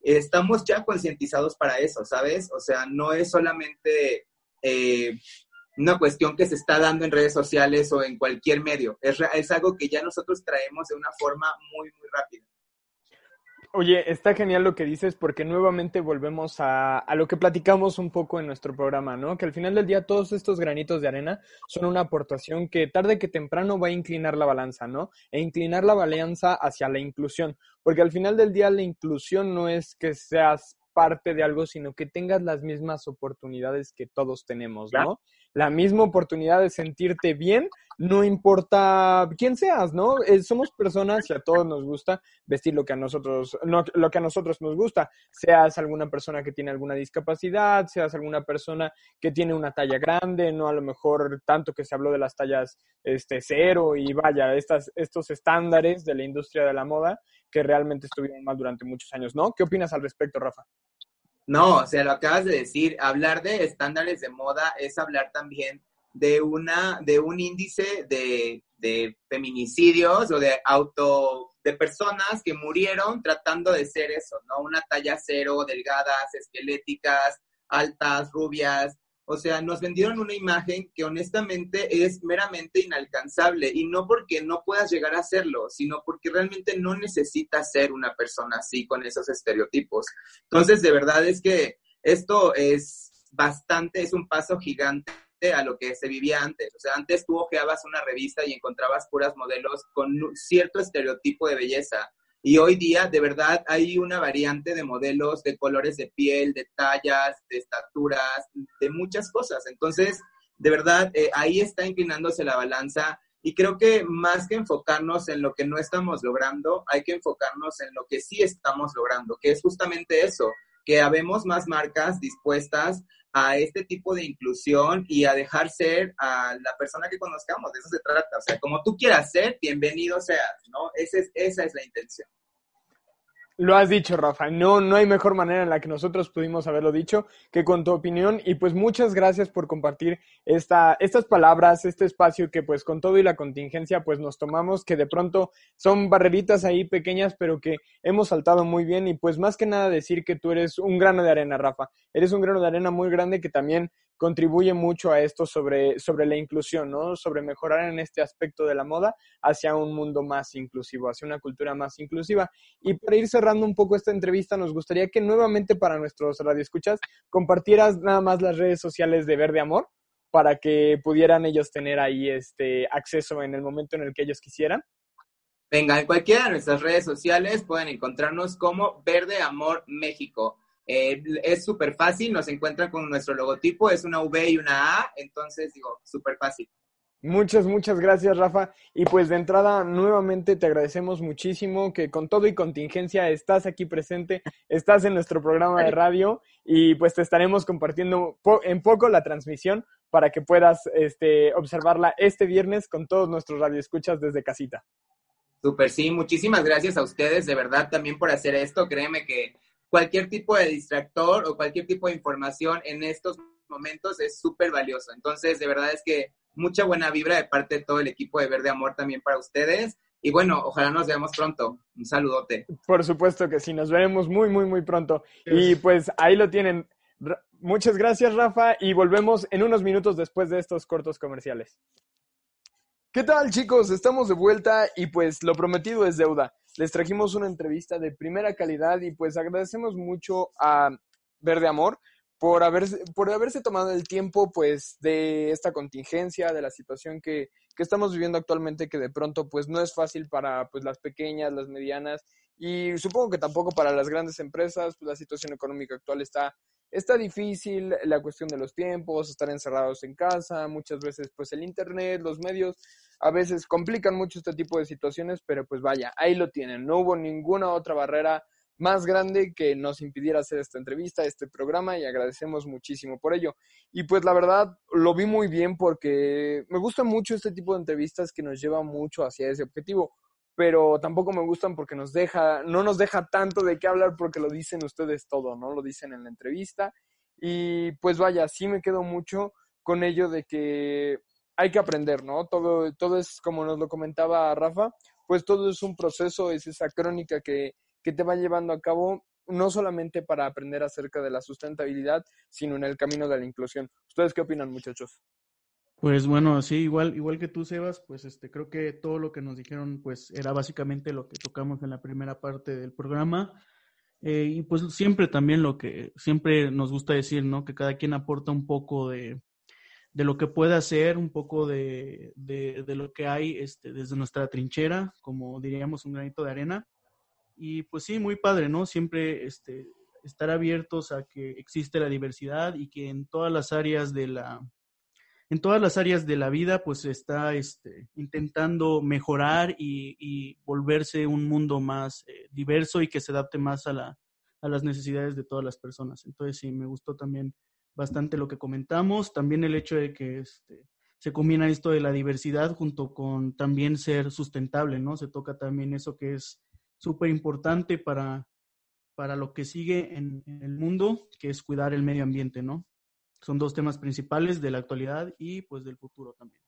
estamos ya concientizados para eso, ¿sabes? O sea, no es solamente eh, una cuestión que se está dando en redes sociales o en cualquier medio, es, es algo que ya nosotros traemos de una forma muy, muy rápida. Oye, está genial lo que dices porque nuevamente volvemos a, a, lo que platicamos un poco en nuestro programa, ¿no? Que al final del día todos estos granitos de arena son una aportación que tarde que temprano va a inclinar la balanza, ¿no? E inclinar la balanza hacia la inclusión, porque al final del día la inclusión no es que seas parte de algo, sino que tengas las mismas oportunidades que todos tenemos, ¿no? La misma oportunidad de sentirte bien, no importa quién seas, ¿no? Eh, somos personas y a todos nos gusta vestir lo que a nosotros, lo que a nosotros nos gusta. Seas alguna persona que tiene alguna discapacidad, seas alguna persona que tiene una talla grande, no a lo mejor tanto que se habló de las tallas este cero y vaya, estas, estos estándares de la industria de la moda que realmente estuvieron mal durante muchos años, ¿no? ¿Qué opinas al respecto, Rafa? No, o sea, lo acabas de decir, hablar de estándares de moda es hablar también de una, de un índice de, de feminicidios o de auto, de personas que murieron tratando de ser eso, ¿no? Una talla cero, delgadas, esqueléticas, altas, rubias, o sea, nos vendieron una imagen que honestamente es meramente inalcanzable y no porque no puedas llegar a hacerlo, sino porque realmente no necesitas ser una persona así con esos estereotipos. Entonces, de verdad es que esto es bastante, es un paso gigante a lo que se vivía antes. O sea, antes tú ojeabas una revista y encontrabas puras modelos con cierto estereotipo de belleza y hoy día, de verdad, hay una variante de modelos, de colores de piel, de tallas, de estaturas, de muchas cosas. Entonces, de verdad, eh, ahí está inclinándose la balanza. Y creo que más que enfocarnos en lo que no estamos logrando, hay que enfocarnos en lo que sí estamos logrando, que es justamente eso, que habemos más marcas dispuestas a este tipo de inclusión y a dejar ser a la persona que conozcamos. De eso se trata. O sea, como tú quieras ser, bienvenido seas, ¿no? Esa es, esa es la intención. Lo has dicho, Rafa. No, no hay mejor manera en la que nosotros pudimos haberlo dicho que con tu opinión. Y pues muchas gracias por compartir esta, estas palabras, este espacio que pues con todo y la contingencia pues nos tomamos, que de pronto son barreritas ahí pequeñas, pero que hemos saltado muy bien. Y pues más que nada decir que tú eres un grano de arena, Rafa. Eres un grano de arena muy grande que también contribuye mucho a esto sobre, sobre la inclusión, ¿no? Sobre mejorar en este aspecto de la moda hacia un mundo más inclusivo, hacia una cultura más inclusiva. Y para ir cerrando un poco esta entrevista, nos gustaría que nuevamente para nuestros radioescuchas compartieras nada más las redes sociales de Verde Amor para que pudieran ellos tener ahí este acceso en el momento en el que ellos quisieran. Venga, en cualquiera de nuestras redes sociales pueden encontrarnos como Verde Amor México. Eh, es súper fácil, nos encuentran con nuestro logotipo, es una V y una A, entonces digo, súper fácil. Muchas, muchas gracias, Rafa. Y pues de entrada, nuevamente te agradecemos muchísimo que con todo y contingencia estás aquí presente, estás en nuestro programa de radio y pues te estaremos compartiendo en poco la transmisión para que puedas este, observarla este viernes con todos nuestros radioescuchas desde casita. Súper, sí, muchísimas gracias a ustedes de verdad también por hacer esto. Créeme que cualquier tipo de distractor o cualquier tipo de información en estos momentos es súper valioso. Entonces, de verdad es que mucha buena vibra de parte de todo el equipo de Verde Amor también para ustedes. Y bueno, ojalá nos veamos pronto. Un saludote. Por supuesto que sí, nos veremos muy, muy, muy pronto. Y pues ahí lo tienen. Muchas gracias, Rafa, y volvemos en unos minutos después de estos cortos comerciales. ¿Qué tal, chicos? Estamos de vuelta y pues lo prometido es deuda les trajimos una entrevista de primera calidad y pues agradecemos mucho a Verde Amor por haberse, por haberse tomado el tiempo pues de esta contingencia, de la situación que, que estamos viviendo actualmente, que de pronto pues no es fácil para pues las pequeñas, las medianas y supongo que tampoco para las grandes empresas, pues la situación económica actual está está difícil la cuestión de los tiempos, estar encerrados en casa, muchas veces pues el internet, los medios a veces complican mucho este tipo de situaciones, pero pues vaya, ahí lo tienen, no hubo ninguna otra barrera más grande que nos impidiera hacer esta entrevista, este programa y agradecemos muchísimo por ello. Y pues la verdad lo vi muy bien porque me gusta mucho este tipo de entrevistas que nos lleva mucho hacia ese objetivo, pero tampoco me gustan porque nos deja, no nos deja tanto de qué hablar porque lo dicen ustedes todo, ¿no? Lo dicen en la entrevista y pues vaya, sí me quedo mucho con ello de que hay que aprender, ¿no? Todo, todo es como nos lo comentaba Rafa, pues todo es un proceso, es esa crónica que que te va llevando a cabo no solamente para aprender acerca de la sustentabilidad, sino en el camino de la inclusión. ¿Ustedes qué opinan, muchachos? Pues bueno, sí, igual, igual que tú, Sebas, pues este, creo que todo lo que nos dijeron, pues era básicamente lo que tocamos en la primera parte del programa. Eh, y pues siempre también lo que siempre nos gusta decir, ¿no? Que cada quien aporta un poco de, de lo que puede hacer, un poco de, de, de, lo que hay este, desde nuestra trinchera, como diríamos un granito de arena. Y pues sí, muy padre, ¿no? Siempre este, estar abiertos a que existe la diversidad y que en todas las áreas de la, en todas las áreas de la vida, pues está este, intentando mejorar y, y volverse un mundo más eh, diverso y que se adapte más a, la, a las necesidades de todas las personas. Entonces sí, me gustó también bastante lo que comentamos, también el hecho de que este, se combina esto de la diversidad junto con también ser sustentable, ¿no? Se toca también eso que es súper importante para, para lo que sigue en, el mundo, que es cuidar el medio ambiente, ¿no? Son dos temas principales de la actualidad y pues del futuro también.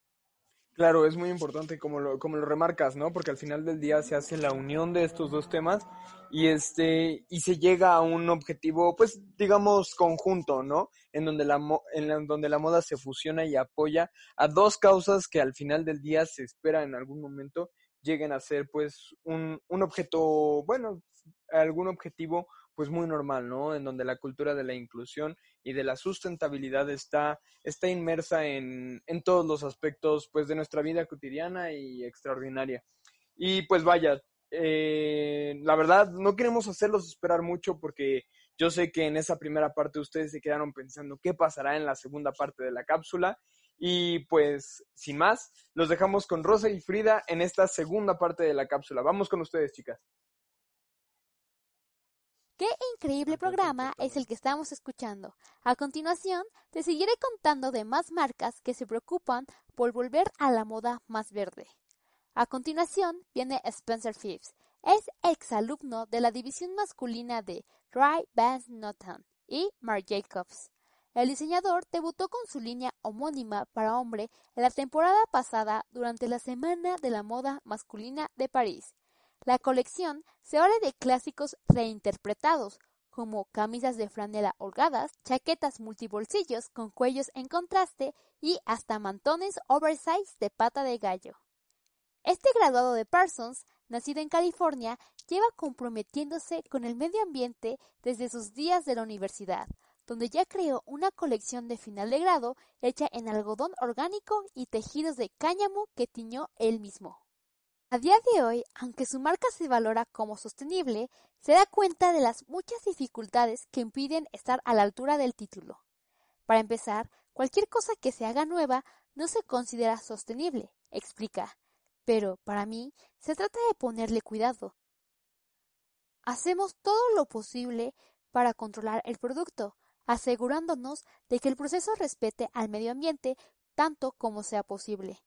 Claro, es muy importante como lo, como lo remarcas, ¿no? Porque al final del día se hace la unión de estos dos temas y este y se llega a un objetivo, pues digamos conjunto, ¿no? En donde la en donde la moda se fusiona y apoya a dos causas que al final del día se espera en algún momento lleguen a ser pues un, un objeto, bueno, algún objetivo pues muy normal, ¿no? En donde la cultura de la inclusión y de la sustentabilidad está, está inmersa en, en todos los aspectos pues de nuestra vida cotidiana y extraordinaria. Y pues vaya, eh, la verdad no queremos hacerlos esperar mucho porque yo sé que en esa primera parte ustedes se quedaron pensando qué pasará en la segunda parte de la cápsula y pues, sin más, los dejamos con Rosa y Frida en esta segunda parte de la cápsula. Vamos con ustedes, chicas. Qué increíble programa es el que estamos escuchando. A continuación, te seguiré contando de más marcas que se preocupan por volver a la moda más verde. A continuación viene Spencer Phipps. Es exalumno de la división masculina de Dry Vans Notan y Marc Jacobs. El diseñador debutó con su línea homónima para hombre la temporada pasada durante la Semana de la Moda Masculina de París. La colección se habla de clásicos reinterpretados, como camisas de franela holgadas, chaquetas multibolsillos con cuellos en contraste y hasta mantones oversize de pata de gallo. Este graduado de Parsons, nacido en California, lleva comprometiéndose con el medio ambiente desde sus días de la universidad, donde ya creó una colección de final de grado hecha en algodón orgánico y tejidos de cáñamo que tiñó él mismo. A día de hoy, aunque su marca se valora como sostenible, se da cuenta de las muchas dificultades que impiden estar a la altura del título. Para empezar, cualquier cosa que se haga nueva no se considera sostenible, explica, pero para mí se trata de ponerle cuidado. Hacemos todo lo posible para controlar el producto, asegurándonos de que el proceso respete al medio ambiente tanto como sea posible.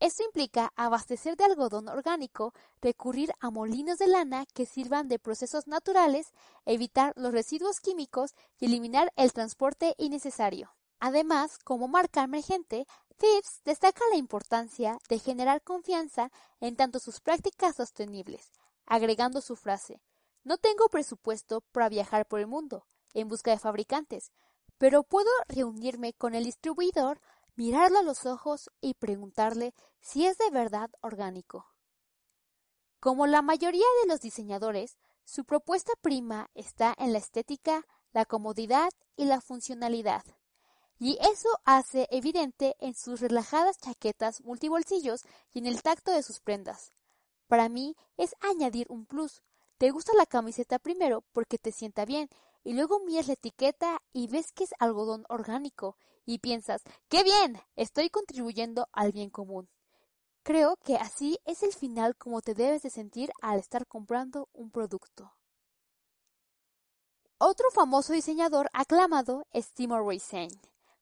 Esto implica abastecer de algodón orgánico, recurrir a molinos de lana que sirvan de procesos naturales, evitar los residuos químicos y eliminar el transporte innecesario. Además, como marca emergente, Phipps destaca la importancia de generar confianza en tanto sus prácticas sostenibles, agregando su frase No tengo presupuesto para viajar por el mundo, en busca de fabricantes, pero puedo reunirme con el distribuidor, mirarlo a los ojos y preguntarle si es de verdad orgánico. Como la mayoría de los diseñadores, su propuesta prima está en la estética, la comodidad y la funcionalidad. Y eso hace evidente en sus relajadas chaquetas multibolsillos y en el tacto de sus prendas. Para mí es añadir un plus. Te gusta la camiseta primero porque te sienta bien y luego miras la etiqueta y ves que es algodón orgánico y piensas, ¡qué bien! Estoy contribuyendo al bien común. Creo que así es el final como te debes de sentir al estar comprando un producto. Otro famoso diseñador aclamado es Timothy Zane,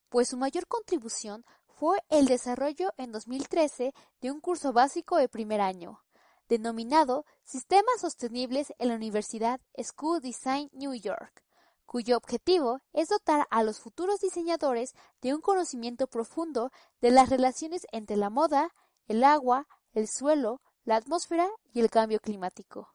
pues su mayor contribución fue el desarrollo en 2013 de un curso básico de primer año, denominado Sistemas Sostenibles en la Universidad School Design New York, cuyo objetivo es dotar a los futuros diseñadores de un conocimiento profundo de las relaciones entre la moda, el agua, el suelo, la atmósfera y el cambio climático.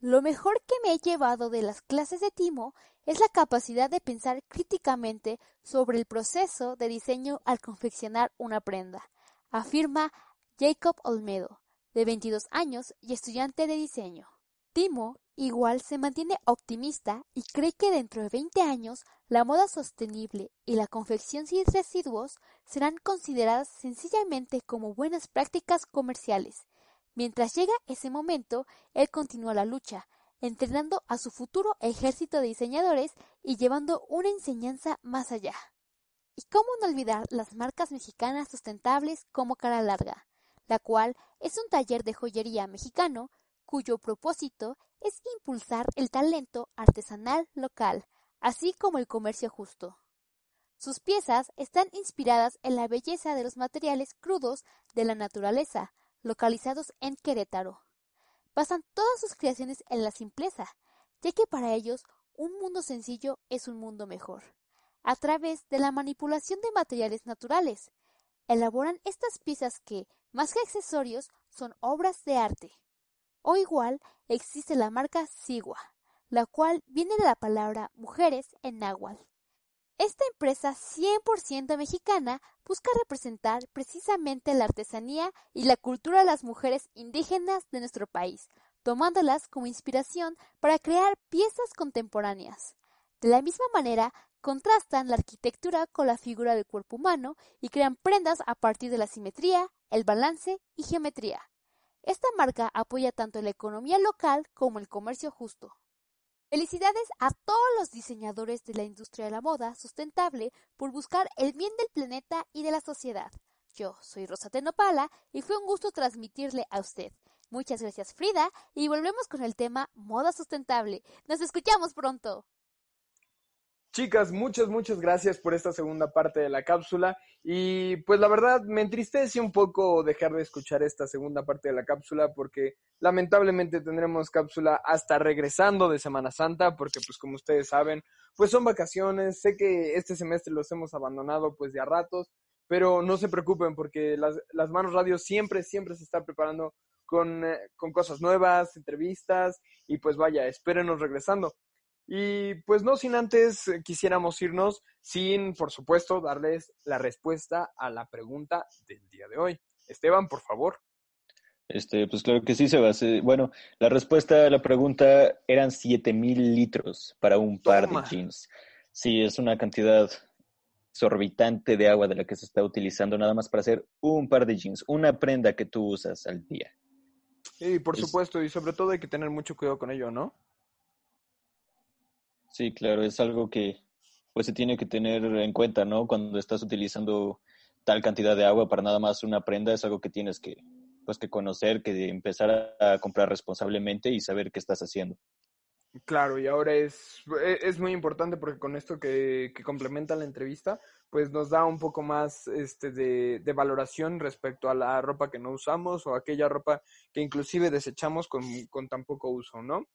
Lo mejor que me he llevado de las clases de Timo es la capacidad de pensar críticamente sobre el proceso de diseño al confeccionar una prenda, afirma Jacob Olmedo, de 22 años y estudiante de diseño. Timo igual se mantiene optimista y cree que dentro de 20 años la moda sostenible y la confección sin residuos serán consideradas sencillamente como buenas prácticas comerciales. Mientras llega ese momento, él continúa la lucha, entrenando a su futuro ejército de diseñadores y llevando una enseñanza más allá. ¿Y cómo no olvidar las marcas mexicanas sustentables como Cara Larga, la cual es un taller de joyería mexicano cuyo propósito es impulsar el talento artesanal local, así como el comercio justo. Sus piezas están inspiradas en la belleza de los materiales crudos de la naturaleza, localizados en Querétaro basan todas sus creaciones en la simpleza, ya que para ellos un mundo sencillo es un mundo mejor. A través de la manipulación de materiales naturales, elaboran estas piezas que, más que accesorios, son obras de arte. O igual existe la marca Sigua, la cual viene de la palabra mujeres en náhuatl. Esta empresa 100% mexicana busca representar precisamente la artesanía y la cultura de las mujeres indígenas de nuestro país, tomándolas como inspiración para crear piezas contemporáneas. De la misma manera, contrastan la arquitectura con la figura del cuerpo humano y crean prendas a partir de la simetría, el balance y geometría. Esta marca apoya tanto la economía local como el comercio justo. Felicidades a todos los diseñadores de la industria de la moda sustentable por buscar el bien del planeta y de la sociedad. Yo soy Rosa Tenopala y fue un gusto transmitirle a usted. Muchas gracias Frida y volvemos con el tema moda sustentable. Nos escuchamos pronto. Chicas, muchas, muchas gracias por esta segunda parte de la cápsula. Y pues la verdad me entristece un poco dejar de escuchar esta segunda parte de la cápsula porque lamentablemente tendremos cápsula hasta regresando de Semana Santa porque pues como ustedes saben, pues son vacaciones. Sé que este semestre los hemos abandonado pues de a ratos, pero no se preocupen porque las, las manos radio siempre, siempre se está preparando con, eh, con cosas nuevas, entrevistas y pues vaya, espérenos regresando. Y pues no sin antes eh, quisiéramos irnos sin, por supuesto, darles la respuesta a la pregunta del día de hoy. Esteban, por favor. Este, pues claro que sí, Sebas. Bueno, la respuesta a la pregunta eran 7000 litros para un par de jeans. Sí, es una cantidad exorbitante de agua de la que se está utilizando nada más para hacer un par de jeans, una prenda que tú usas al día. Sí, por supuesto, y sobre todo hay que tener mucho cuidado con ello, ¿no? Sí, claro, es algo que pues se tiene que tener en cuenta, ¿no? Cuando estás utilizando tal cantidad de agua para nada más una prenda, es algo que tienes que, pues, que conocer, que empezar a comprar responsablemente y saber qué estás haciendo. Claro, y ahora es, e, es muy importante porque con esto que, que complementa la entrevista, pues nos da un poco más este, de, de, valoración respecto a la ropa que no usamos o aquella ropa que inclusive desechamos con, con tan poco uso, ¿no?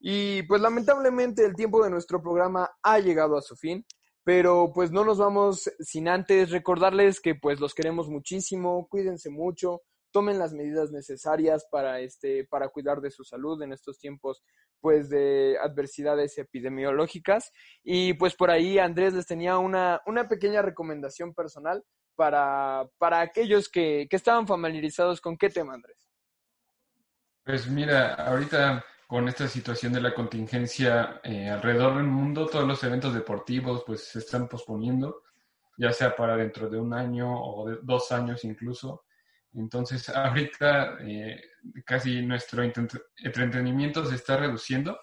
Y pues lamentablemente el tiempo de nuestro programa ha llegado a su fin, pero pues no nos vamos sin antes recordarles que pues los queremos muchísimo, cuídense mucho, tomen las medidas necesarias para este para cuidar de su salud en estos tiempos pues de adversidades epidemiológicas y pues por ahí Andrés les tenía una, una pequeña recomendación personal para, para aquellos que, que estaban familiarizados con qué tema Andrés. Pues mira, ahorita con esta situación de la contingencia eh, alrededor del mundo, todos los eventos deportivos pues se están posponiendo, ya sea para dentro de un año o de dos años incluso. Entonces ahorita eh, casi nuestro entretenimiento se está reduciendo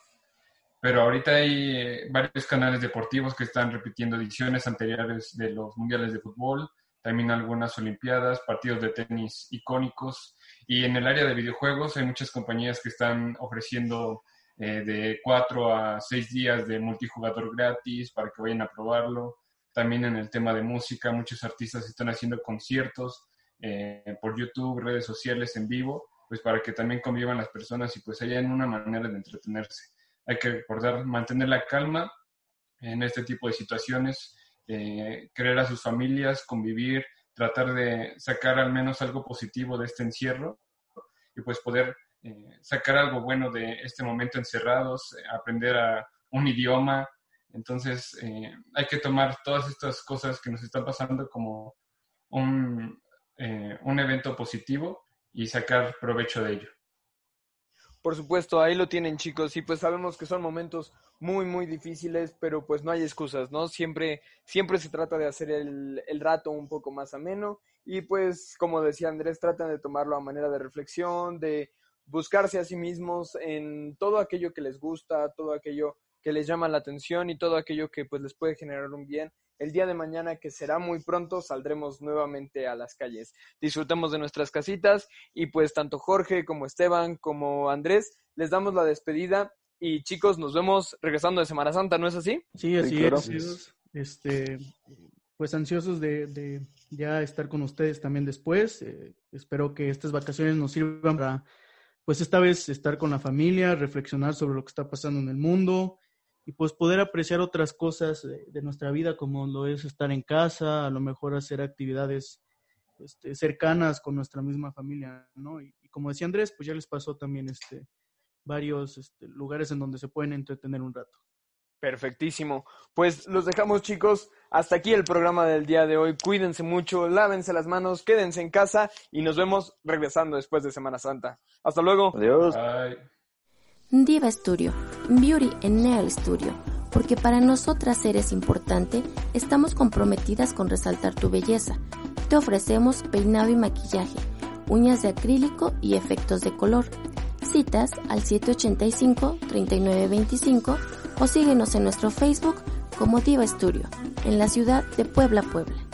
pero ahorita hay eh, varios canales deportivos que están repitiendo ediciones anteriores de los mundiales de fútbol, también algunas olimpiadas, partidos de tenis icónicos y en el área de videojuegos hay muchas compañías que están ofreciendo eh, de cuatro a seis días de multijugador gratis para que vayan a probarlo. También en el tema de música, muchos artistas están haciendo conciertos eh, por YouTube, redes sociales en vivo, pues para que también convivan las personas y pues hayan una manera de entretenerse. Hay que recordar mantener la calma en este tipo de situaciones, eh, creer a sus familias, convivir, tratar de sacar al menos algo positivo de este encierro y pues poder eh, sacar algo bueno de este momento encerrados, eh, aprender a un idioma. Entonces eh, hay que tomar todas estas cosas que nos están pasando como un, un evento positivo y sacar provecho de ello. Por supuesto, ahí lo tienen chicos y pues sabemos que son momentos muy, muy difíciles, pero pues no hay excusas, ¿no? Siempre, siempre se trata de hacer el, el rato un poco más ameno y pues, como decía Andrés, tratan de tomarlo a manera de reflexión, de buscarse a sí mismos en todo aquello que les gusta, todo aquello que les llama la atención y todo aquello que pues les puede generar un bien. El día de mañana, que será muy pronto, saldremos nuevamente a las calles. Disfrutemos de nuestras casitas y pues tanto Jorge como Esteban como Andrés les damos la despedida y chicos, nos vemos regresando de Semana Santa, ¿no es así? Sí, así es. Este, pues ansiosos de, ya estar con ustedes también después. Eh, espero que estas vacaciones nos sirvan para, pues esta vez estar con la familia, reflexionar sobre lo que está pasando en el mundo y pues poder apreciar otras cosas de, nuestra vida como lo es estar en casa, a lo mejor hacer actividades este, cercanas con nuestra misma familia, ¿no? Y, y, como decía Andrés, pues ya les pasó también este, varios este, lugares en donde se pueden entretener un rato. Perfectísimo. Pues los dejamos chicos. Hasta aquí el programa del día de hoy. Cuídense mucho, lávense las manos, quédense en casa y nos vemos regresando después de Semana Santa. Hasta luego. Adiós. Diva Studio, Beauty en Nail Studio. Porque para nosotras eres importante, estamos comprometidas con resaltar tu belleza. Te ofrecemos peinado y maquillaje, uñas de acrílico y efectos de color citas al 785-3925 o síguenos en nuestro Facebook como Diva Studio, en la ciudad de Puebla, Puebla.